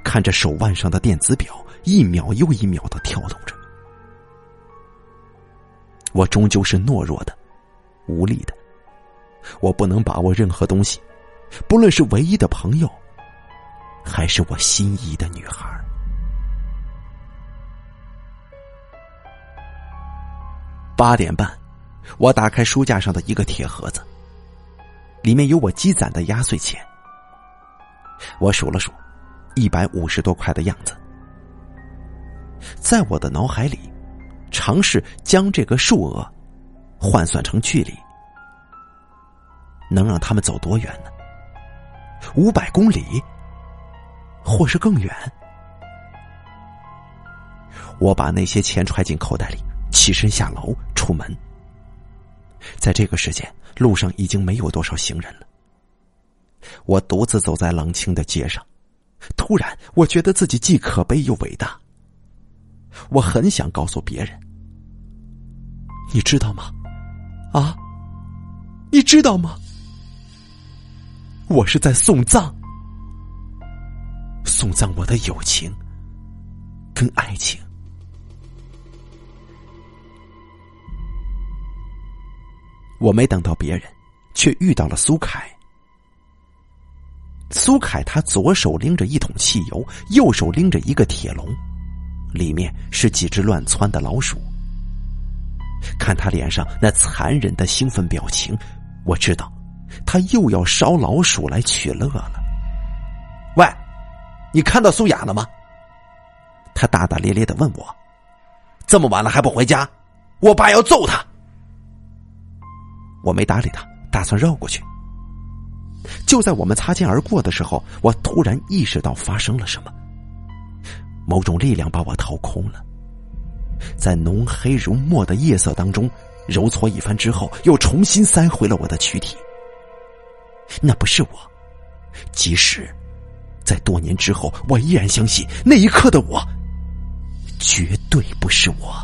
A: 看着手腕上的电子表一秒又一秒的跳动着。我终究是懦弱的。无力的，我不能把握任何东西，不论是唯一的朋友，还是我心仪的女孩。八点半，我打开书架上的一个铁盒子，里面有我积攒的压岁钱。我数了数，一百五十多块的样子。在我的脑海里，尝试将这个数额。换算成距离，能让他们走多远呢？五百公里，或是更远？我把那些钱揣进口袋里，起身下楼出门。在这个时间，路上已经没有多少行人了。我独自走在冷清的街上，突然，我觉得自己既可悲又伟大。我很想告诉别人，你知道吗？啊，你知道吗？我是在送葬，送葬我的友情跟爱情。我没等到别人，却遇到了苏凯。苏凯他左手拎着一桶汽油，右手拎着一个铁笼，里面是几只乱窜的老鼠。看他脸上那残忍的兴奋表情，我知道他又要烧老鼠来取乐了。喂，你看到苏雅了吗？他大大咧咧的问我：“这么晚了还不回家？我爸要揍他。”我没搭理他，打算绕过去。就在我们擦肩而过的时候，我突然意识到发生了什么，某种力量把我掏空了。在浓黑如墨的夜色当中，揉搓一番之后，又重新塞回了我的躯体。那不是我，即使在多年之后，我依然相信那一刻的我，绝对不是我。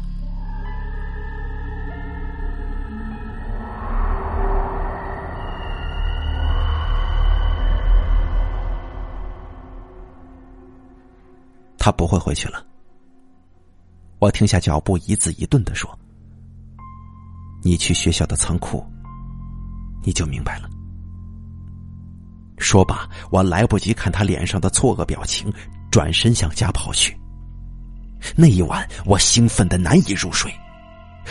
A: 他不会回去了。我停下脚步，一字一顿的说：“你去学校的仓库，你就明白了。”说罢，我来不及看他脸上的错愕表情，转身向家跑去。那一晚，我兴奋的难以入睡。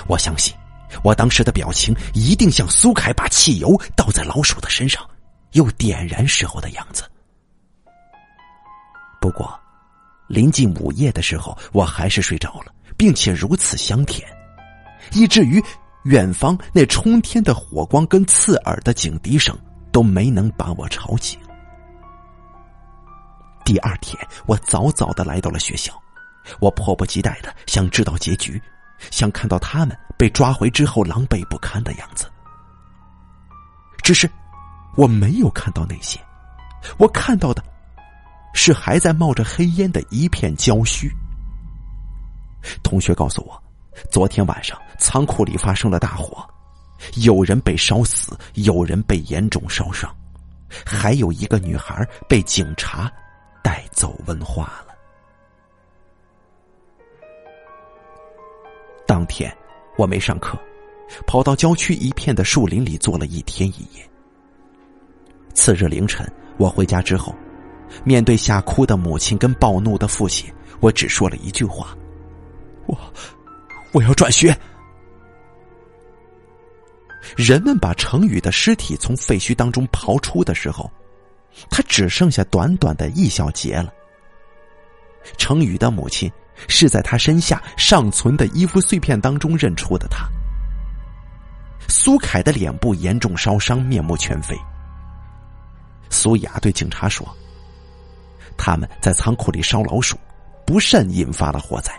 A: 我相信，我当时的表情一定像苏凯把汽油倒在老鼠的身上又点燃时候的样子。不过，临近午夜的时候，我还是睡着了。并且如此香甜，以至于远方那冲天的火光跟刺耳的警笛声都没能把我吵醒。第二天，我早早的来到了学校，我迫不及待的想知道结局，想看到他们被抓回之后狼狈不堪的样子。只是，我没有看到那些，我看到的，是还在冒着黑烟的一片焦墟。同学告诉我，昨天晚上仓库里发生了大火，有人被烧死，有人被严重烧伤，还有一个女孩被警察带走问话了。当天我没上课，跑到郊区一片的树林里坐了一天一夜。次日凌晨，我回家之后，面对吓哭的母亲跟暴怒的父亲，我只说了一句话。我我要转学。人们把程宇的尸体从废墟当中刨出的时候，他只剩下短短的一小截了。程宇的母亲是在他身下尚存的衣服碎片当中认出的他。苏凯的脸部严重烧伤，面目全非。苏雅对警察说：“他们在仓库里烧老鼠，不慎引发了火灾。”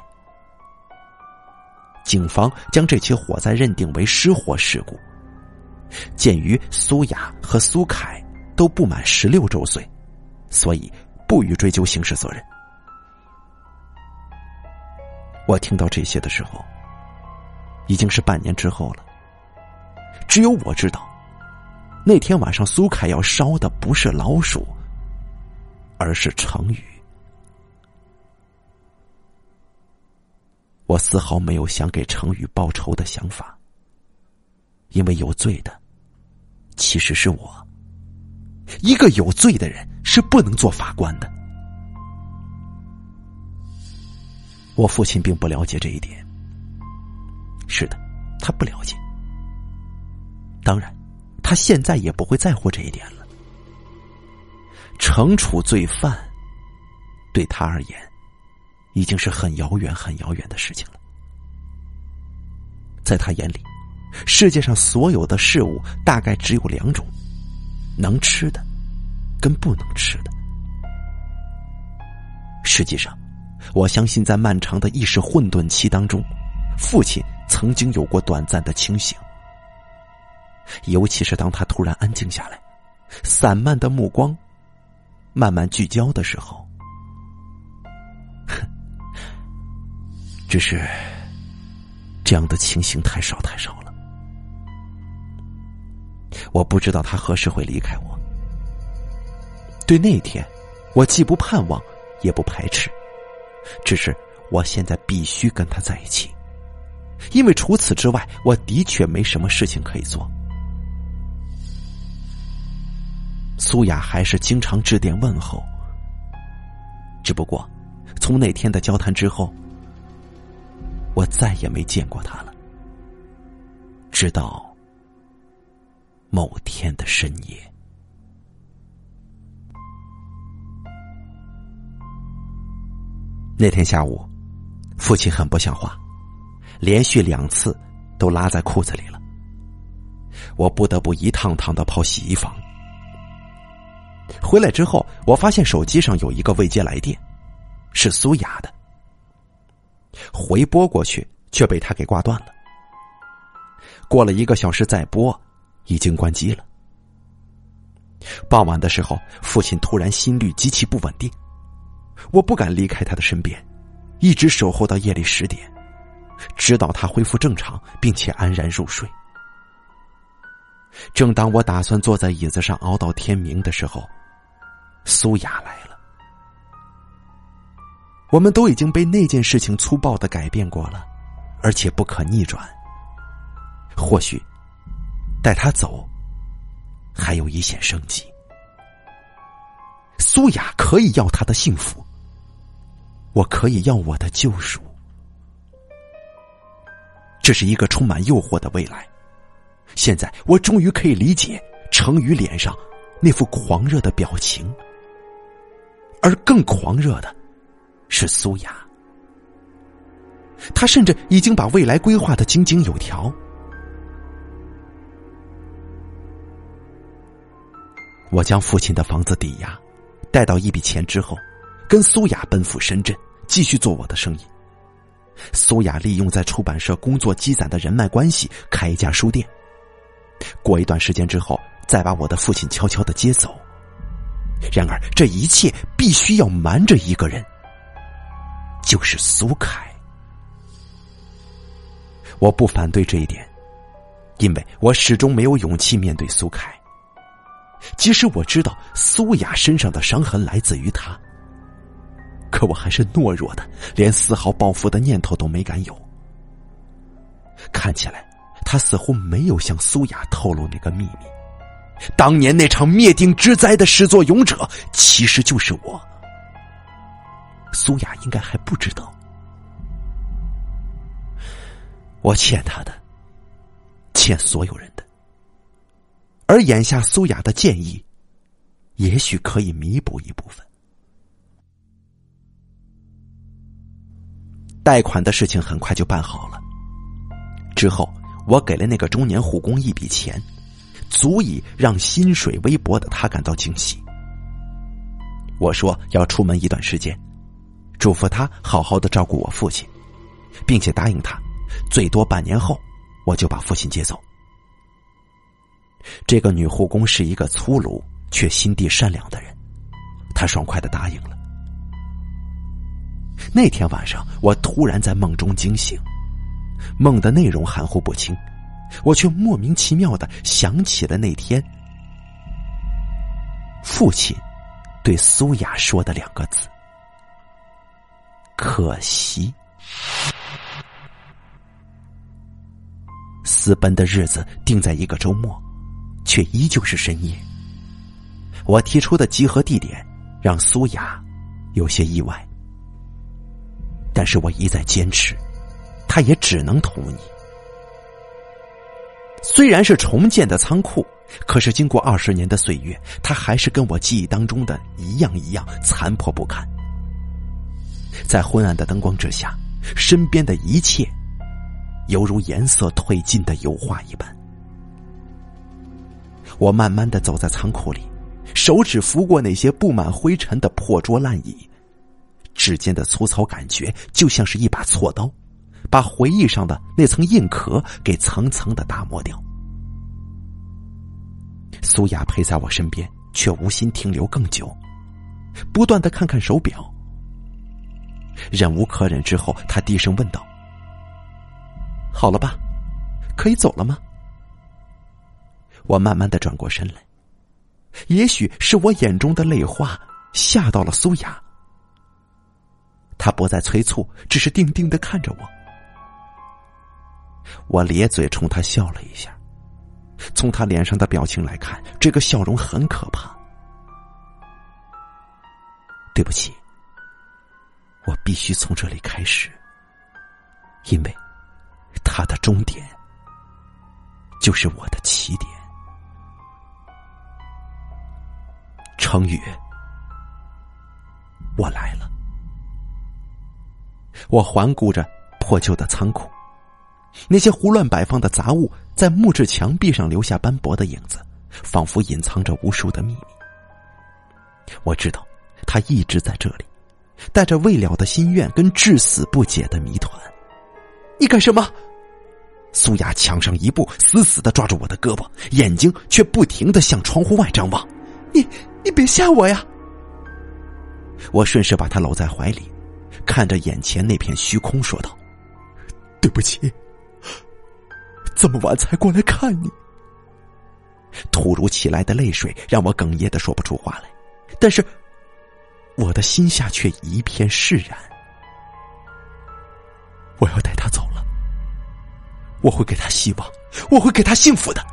A: 警方将这起火灾认定为失火事故。鉴于苏雅和苏凯都不满十六周岁，所以不予追究刑事责任。我听到这些的时候，已经是半年之后了。只有我知道，那天晚上苏凯要烧的不是老鼠，而是成语。我丝毫没有想给成语报仇的想法，因为有罪的其实是我。一个有罪的人是不能做法官的。我父亲并不了解这一点。是的，他不了解。当然，他现在也不会在乎这一点了。惩处罪犯，对他而言。已经是很遥远、很遥远的事情了。在他眼里，世界上所有的事物大概只有两种：能吃的，跟不能吃的。实际上，我相信在漫长的意识混沌期当中，父亲曾经有过短暂的清醒。尤其是当他突然安静下来，散漫的目光慢慢聚焦的时候。哼 只是，这样的情形太少太少了。我不知道他何时会离开我。对那天，我既不盼望，也不排斥。只是，我现在必须跟他在一起，因为除此之外，我的确没什么事情可以做。苏雅还是经常致电问候，只不过，从那天的交谈之后。我再也没见过他了，直到某天的深夜。那天下午，父亲很不像话，连续两次都拉在裤子里了。我不得不一趟趟的跑洗衣房。回来之后，我发现手机上有一个未接来电，是苏雅的。回拨过去，却被他给挂断了。过了一个小时再拨，已经关机了。傍晚的时候，父亲突然心率极其不稳定，我不敢离开他的身边，一直守候到夜里十点，直到他恢复正常并且安然入睡。正当我打算坐在椅子上熬到天明的时候，苏雅来了。我们都已经被那件事情粗暴的改变过了，而且不可逆转。或许，带他走，还有一线生机。苏雅可以要他的幸福，我可以要我的救赎。这是一个充满诱惑的未来。现在我终于可以理解程宇脸上那副狂热的表情，而更狂热的是苏雅。他甚至已经把未来规划的井井有条。我将父亲的房子抵押，贷到一笔钱之后，跟苏雅奔赴深圳，继续做我的生意。苏雅利用在出版社工作积攒的人脉关系，开一家书店。过一段时间之后，再把我的父亲悄悄的接走。然而，这一切必须要瞒着一个人，就是苏凯。我不反对这一点，因为我始终没有勇气面对苏凯。即使我知道苏雅身上的伤痕来自于他，可我还是懦弱的，连丝毫报复的念头都没敢有。看起来，他似乎没有向苏雅透露那个秘密。当年那场灭顶之灾的始作俑者，其实就是我。苏雅应该还不知道，我欠他的，欠所有人的。而眼下苏雅的建议，也许可以弥补一部分。贷款的事情很快就办好了。之后，我给了那个中年护工一笔钱，足以让薪水微薄的他感到惊喜。我说要出门一段时间，嘱咐他好好的照顾我父亲，并且答应他，最多半年后我就把父亲接走。这个女护工是一个粗鲁却心地善良的人，她爽快的答应了。那天晚上，我突然在梦中惊醒，梦的内容含糊不清，我却莫名其妙的想起了那天父亲对苏雅说的两个字：“可惜。”私奔的日子定在一个周末。却依旧是深夜。我提出的集合地点让苏雅有些意外，但是我一再坚持，他也只能同意。虽然是重建的仓库，可是经过二十年的岁月，它还是跟我记忆当中的一样一样残破不堪。在昏暗的灯光之下，身边的一切犹如颜色褪尽的油画一般。我慢慢的走在仓库里，手指拂过那些布满灰尘的破桌烂椅，指尖的粗糙感觉就像是一把锉刀，把回忆上的那层硬壳给层层的打磨掉。苏雅陪在我身边，却无心停留更久，不断的看看手表。忍无可忍之后，他低声问道：“好了吧，可以走了吗？”我慢慢的转过身来，也许是我眼中的泪花吓到了苏雅，他不再催促，只是定定的看着我。我咧嘴冲他笑了一下，从他脸上的表情来看，这个笑容很可怕。对不起，我必须从这里开始，因为他的终点就是我的起点。程宇，我来了。我环顾着破旧的仓库，那些胡乱摆放的杂物在木质墙壁上留下斑驳的影子，仿佛隐藏着无数的秘密。我知道，他一直在这里，带着未了的心愿跟至死不解的谜团。你干什么？苏雅抢上一步，死死的抓住我的胳膊，眼睛却不停的向窗户外张望。你你别吓我呀！我顺势把他搂在怀里，看着眼前那片虚空，说道：“对不起，这么晚才过来看你。”突如其来的泪水让我哽咽的说不出话来，但是我的心下却一片释然。我要带他走了，我会给他希望，我会给他幸福的，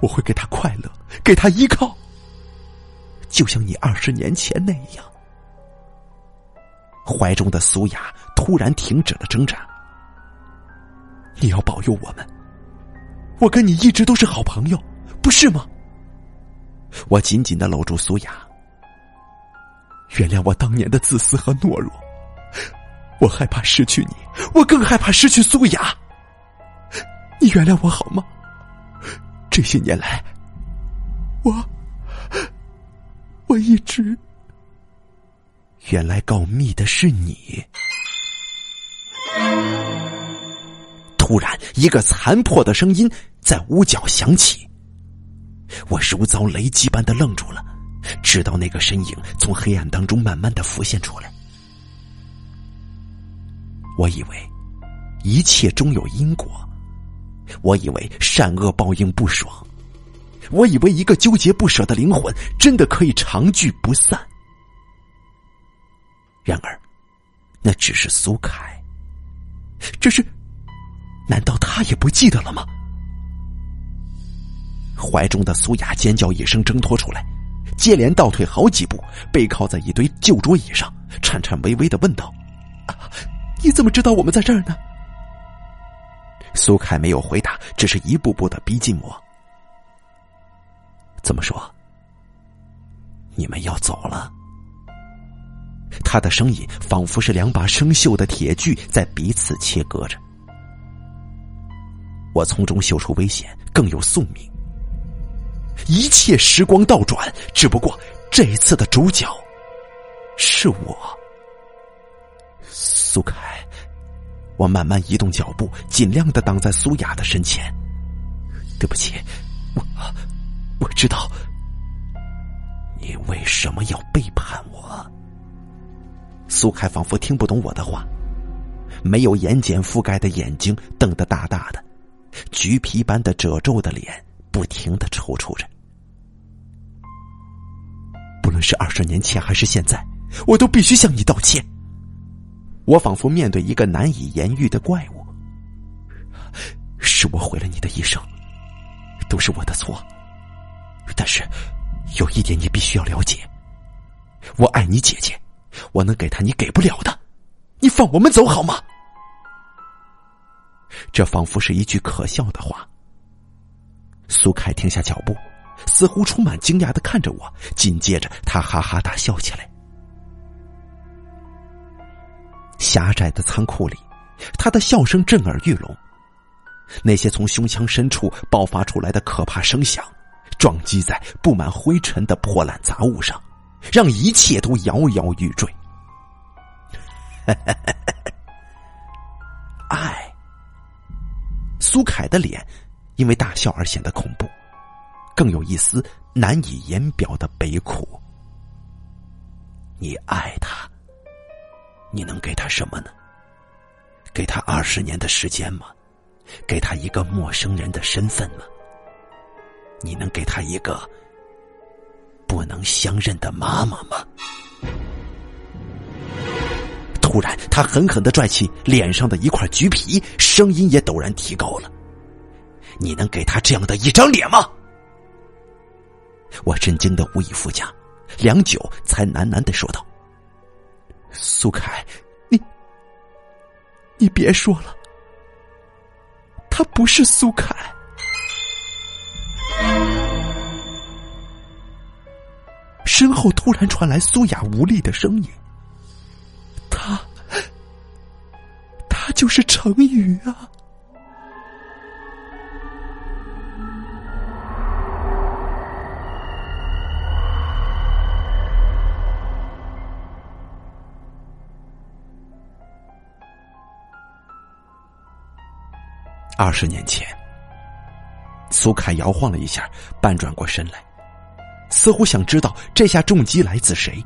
A: 我会给他快乐，给他依靠，就像你二十年前那样。怀中的苏雅突然停止了挣扎。你要保佑我们，我跟你一直都是好朋友，不是吗？我紧紧的搂住苏雅，原谅我当年的自私和懦弱。我害怕失去你，我更害怕失去苏雅。你原谅我好吗？这些年来，我我一直……原来告密的是你。突然，一个残破的声音在屋角响起，我如遭雷击般的愣住了，直到那个身影从黑暗当中慢慢的浮现出来。我以为一切终有因果，我以为善恶报应不爽，我以为一个纠结不舍的灵魂真的可以长聚不散。然而，那只是苏凯。这是，难道他也不记得了吗？怀中的苏雅尖叫一声，挣脱出来，接连倒退好几步，背靠在一堆旧桌椅上，颤颤巍巍的问道：“！”你怎么知道我们在这儿呢？苏凯没有回答，只是一步步的逼近我。怎么说？你们要走了？他的声音仿佛是两把生锈的铁锯在彼此切割着。我从中嗅出危险，更有宿命。一切时光倒转，只不过这一次的主角是我。苏凯，我慢慢移动脚步，尽量的挡在苏雅的身前。对不起，我我知道你为什么要背叛我。苏凯仿佛听不懂我的话，没有眼睑覆盖的眼睛瞪得大大的，橘皮般的褶皱的脸不停的抽搐着。不论是二十年前还是现在，我都必须向你道歉。我仿佛面对一个难以言喻的怪物，是我毁了你的一生，都是我的错。但是有一点你必须要了解，我爱你姐姐，我能给她你给不了的，你放我们走好吗？这仿佛是一句可笑的话。苏凯停下脚步，似乎充满惊讶的看着我，紧接着他哈哈大笑起来。狭窄的仓库里，他的笑声震耳欲聋。那些从胸腔深处爆发出来的可怕声响，撞击在布满灰尘的破烂杂物上，让一切都摇摇欲坠。爱。苏凯的脸因为大笑而显得恐怖，更有一丝难以言表的悲苦。你爱他。你能给他什么呢？给他二十年的时间吗？给他一个陌生人的身份吗？你能给他一个不能相认的妈妈吗？突然，他狠狠的拽起脸上的一块橘皮，声音也陡然提高了：“你能给他这样的一张脸吗？”我震惊的无以复加，良久才喃喃的说道。苏凯，你，你别说了，他不是苏凯。身后突然传来苏雅无力的声音：“就是成语啊。”二十年前，苏凯摇晃了一下，半转过身来，似乎想知道这下重击来自谁。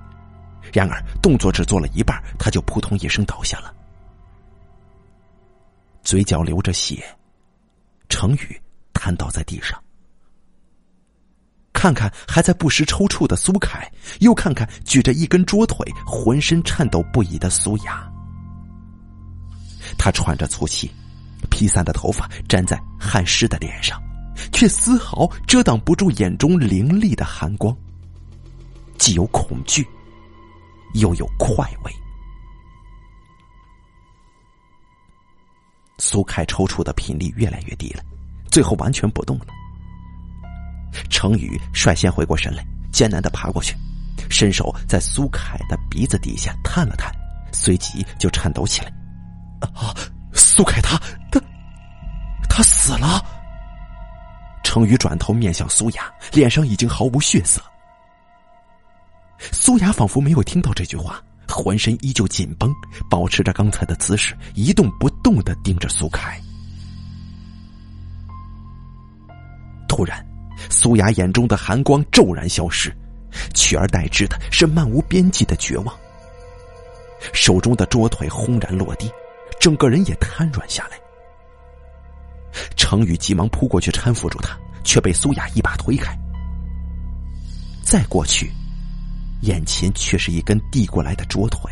A: 然而动作只做了一半，他就扑通一声倒下了，嘴角流着血。程宇瘫倒在地上，看看还在不时抽搐的苏凯，又看看举着一根桌腿、浑身颤抖不已的苏雅。他喘着粗气，披散的头发粘在汗湿的脸上，却丝毫遮挡不住眼中凌厉的寒光。既有恐惧，又有快慰。苏凯抽搐的频率越来越低了，最后完全不动了。程宇率先回过神来，艰难的爬过去，伸手在苏凯的鼻子底下探了探，随即就颤抖起来。啊，苏凯他他他死了。程宇转头面向苏雅，脸上已经毫无血色。苏雅仿佛没有听到这句话。浑身依旧紧绷，保持着刚才的姿势，一动不动的盯着苏凯。突然，苏雅眼中的寒光骤然消失，取而代之的是漫无边际的绝望。手中的桌腿轰然落地，整个人也瘫软下来。程宇急忙扑过去搀扶住他，却被苏雅一把推开。再过去。眼前却是一根递过来的桌腿，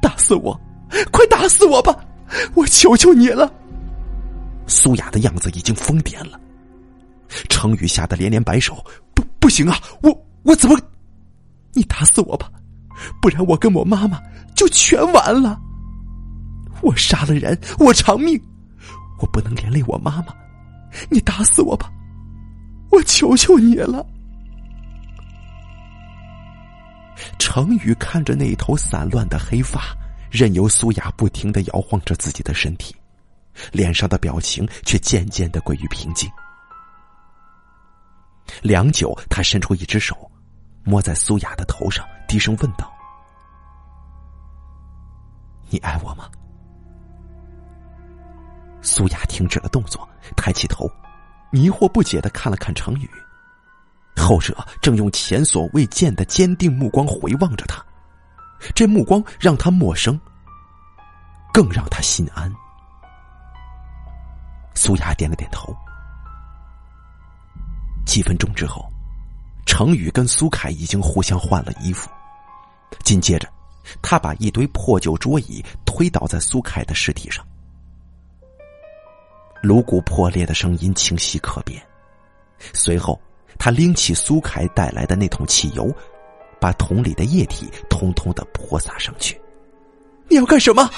A: 打死我！快打死我吧！我求求你了！苏雅的样子已经疯癫了。程宇吓得连连摆手：“不，不行啊！我我怎么……你打死我吧，不然我跟我妈妈就全完了。我杀了人，我偿命，我不能连累我妈妈。你打死我吧，我求求你了。”程宇看着那头散乱的黑发，任由苏雅不停的摇晃着自己的身体，脸上的表情却渐渐的归于平静。良久，他伸出一只手，摸在苏雅的头上，低声问道：“你爱我吗？”苏雅停止了动作，抬起头，迷惑不解的看了看程宇。后者正用前所未见的坚定目光回望着他，这目光让他陌生，更让他心安。苏雅点了点头。几分钟之后，程宇跟苏凯已经互相换了衣服，紧接着，他把一堆破旧桌椅推倒在苏凯的尸体上，颅骨破裂的声音清晰可辨，随后。他拎起苏凯带来的那桶汽油，把桶里的液体通通的泼洒上去。你要干什么？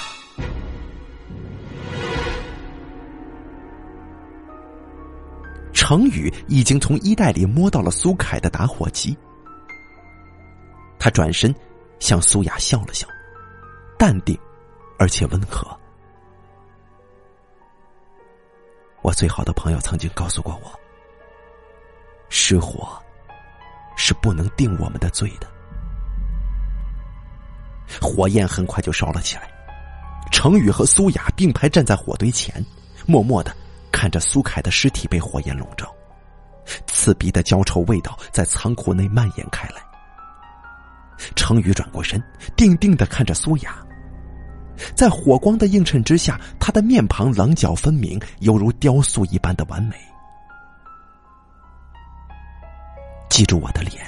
A: 程宇已经从衣袋里摸到了苏凯的打火机。他转身向苏雅笑了笑，淡定而且温和。我最好的朋友曾经告诉过我。失火是不能定我们的罪的。火焰很快就烧了起来，程宇和苏雅并排站在火堆前，默默的看着苏凯的尸体被火焰笼罩，刺鼻的焦臭味道在仓库内蔓延开来。程宇转过身，定定的看着苏雅，在火光的映衬之下，他的面庞棱角分明，犹如雕塑一般的完美。记住我的脸，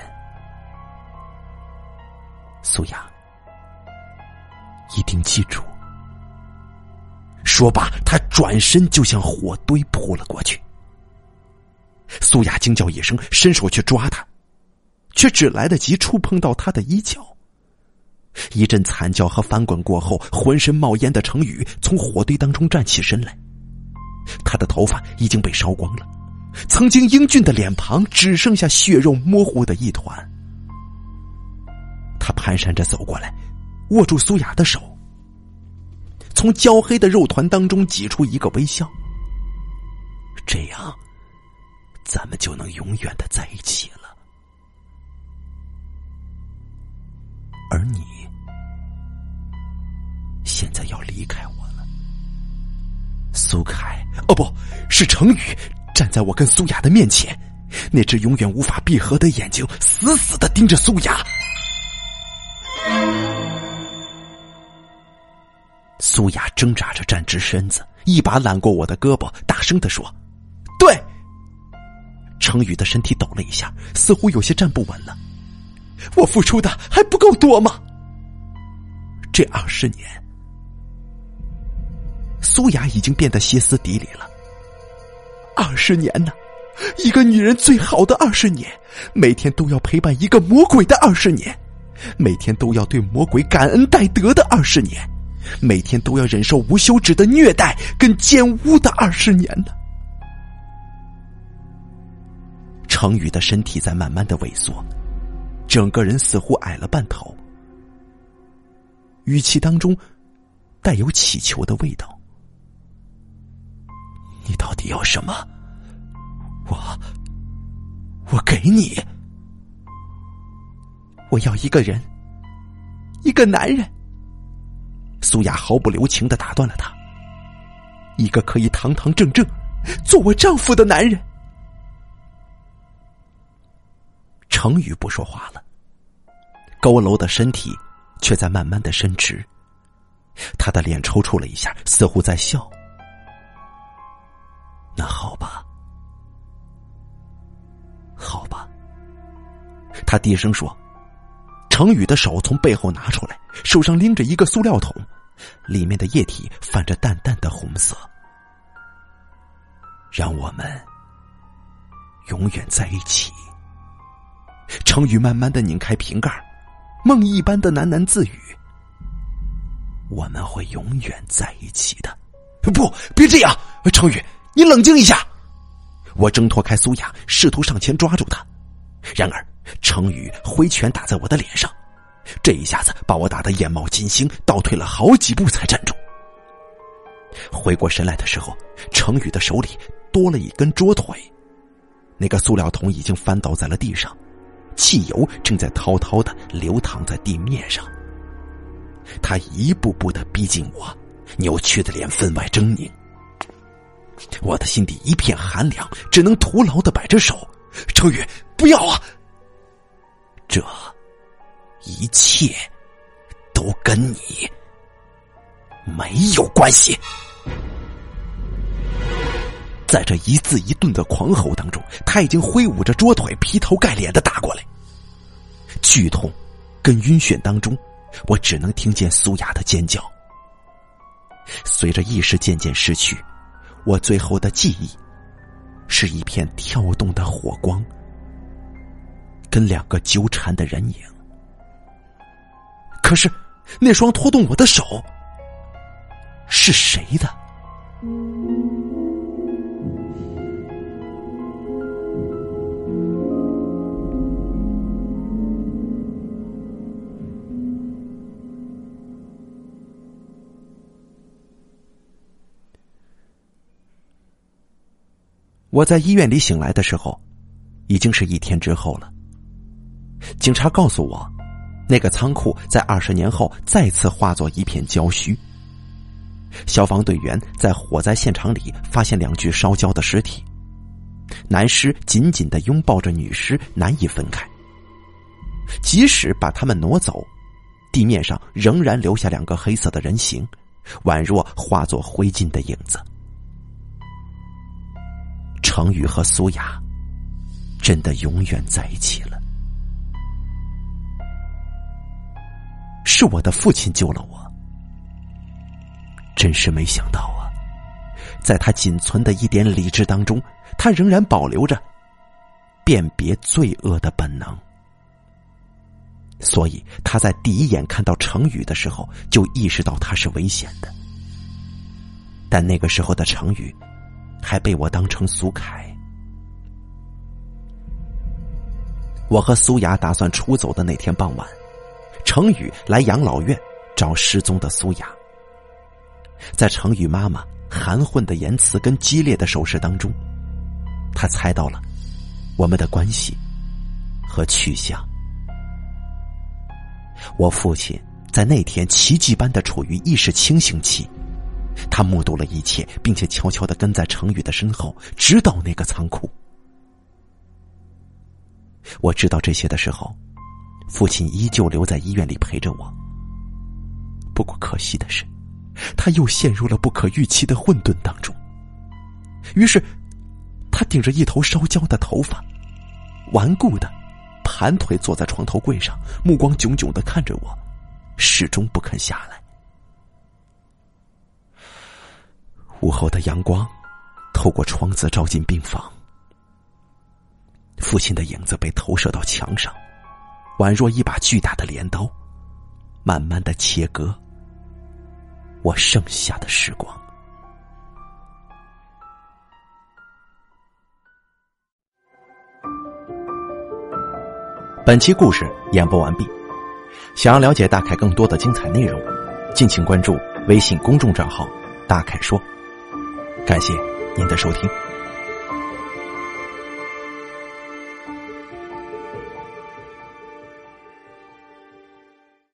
A: 苏雅，一定记住。说罢，他转身就向火堆扑了过去。苏雅惊叫一声，伸手去抓他，却只来得及触碰到他的衣角。一阵惨叫和翻滚过后，浑身冒烟的程宇从火堆当中站起身来，他的头发已经被烧光了。曾经英俊的脸庞只剩下血肉模糊的一团。他蹒跚着走过来，握住苏雅的手，从焦黑的肉团当中挤出一个微笑。这样，咱们就能永远的在一起了。而你，现在要离开我了，苏凯。哦，不是程宇。站在我跟苏雅的面前，那只永远无法闭合的眼睛死死的盯着苏雅。苏雅挣扎着站直身子，一把揽过我的胳膊，大声的说：“对。”程宇的身体抖了一下，似乎有些站不稳了。我付出的还不够多吗？这二十年，苏雅已经变得歇斯底里了。二十年呢，一个女人最好的二十年，每天都要陪伴一个魔鬼的二十年，每天都要对魔鬼感恩戴德的二十年，每天都要忍受无休止的虐待跟奸污的二十年呢。程宇的身体在慢慢的萎缩，整个人似乎矮了半头，语气当中带有乞求的味道。你到底要什么？我，我给你。我要一个人，一个男人。苏雅毫不留情的打断了他。一个可以堂堂正正做我丈夫的男人。程宇不说话了，佝偻的身体却在慢慢的伸直，他的脸抽搐了一下，似乎在笑。那好吧，好吧。他低声说：“程宇的手从背后拿出来，手上拎着一个塑料桶，里面的液体泛着淡淡的红色。让我们永远在一起。”程宇慢慢的拧开瓶盖，梦一般的喃喃自语：“我们会永远在一起的。”不，别这样，程宇，你冷静一下。我挣脱开苏雅，试图上前抓住她，然而程宇挥拳打在我的脸上，这一下子把我打得眼冒金星，倒退了好几步才站住。回过神来的时候，程宇的手里多了一根桌腿，那个塑料桶已经翻倒在了地上。汽油正在滔滔的流淌在地面上。他一步步的逼近我，扭曲的脸分外狰狞。我的心底一片寒凉，只能徒劳的摆着手。程宇，不要啊！这一切都跟你没有关系。在这一字一顿的狂吼当中，他已经挥舞着桌腿，劈头盖脸的打过来。剧痛跟晕眩当中，我只能听见苏雅的尖叫。随着意识渐渐失去，我最后的记忆是一片跳动的火光，跟两个纠缠的人影。可是，那双拖动我的手是谁的？我在医院里醒来的时候，已经是一天之后了。警察告诉我，那个仓库在二十年后再次化作一片焦墟。消防队员在火灾现场里发现两具烧焦的尸体，男尸紧紧的拥抱着女尸，难以分开。即使把他们挪走，地面上仍然留下两个黑色的人形，宛若化作灰烬的影子。程宇和苏雅真的永远在一起了。是我的父亲救了我，真是没想到啊！在他仅存的一点理智当中，他仍然保留着辨别罪恶的本能，所以他在第一眼看到成宇的时候，就意识到他是危险的。但那个时候的成宇。还被我当成苏凯。我和苏雅打算出走的那天傍晚，程宇来养老院找失踪的苏雅。在程宇妈妈含混的言辞跟激烈的手势当中，他猜到了我们的关系和去向。我父亲在那天奇迹般的处于意识清醒期。他目睹了一切，并且悄悄的跟在程宇的身后，直到那个仓库。我知道这些的时候，父亲依旧留在医院里陪着我。不过可惜的是，他又陷入了不可预期的混沌当中。于是，他顶着一头烧焦的头发，顽固的盘腿坐在床头柜上，目光炯炯的看着我，始终不肯下来。午后的阳光透过窗子照进病房，父亲的影子被投射到墙上，宛若一把巨大的镰刀，慢慢的切割我剩下的时光。本期故事演播完毕。想要了解大凯更多的精彩内容，敬请关注微信公众账号“大凯说”。感谢您的收听。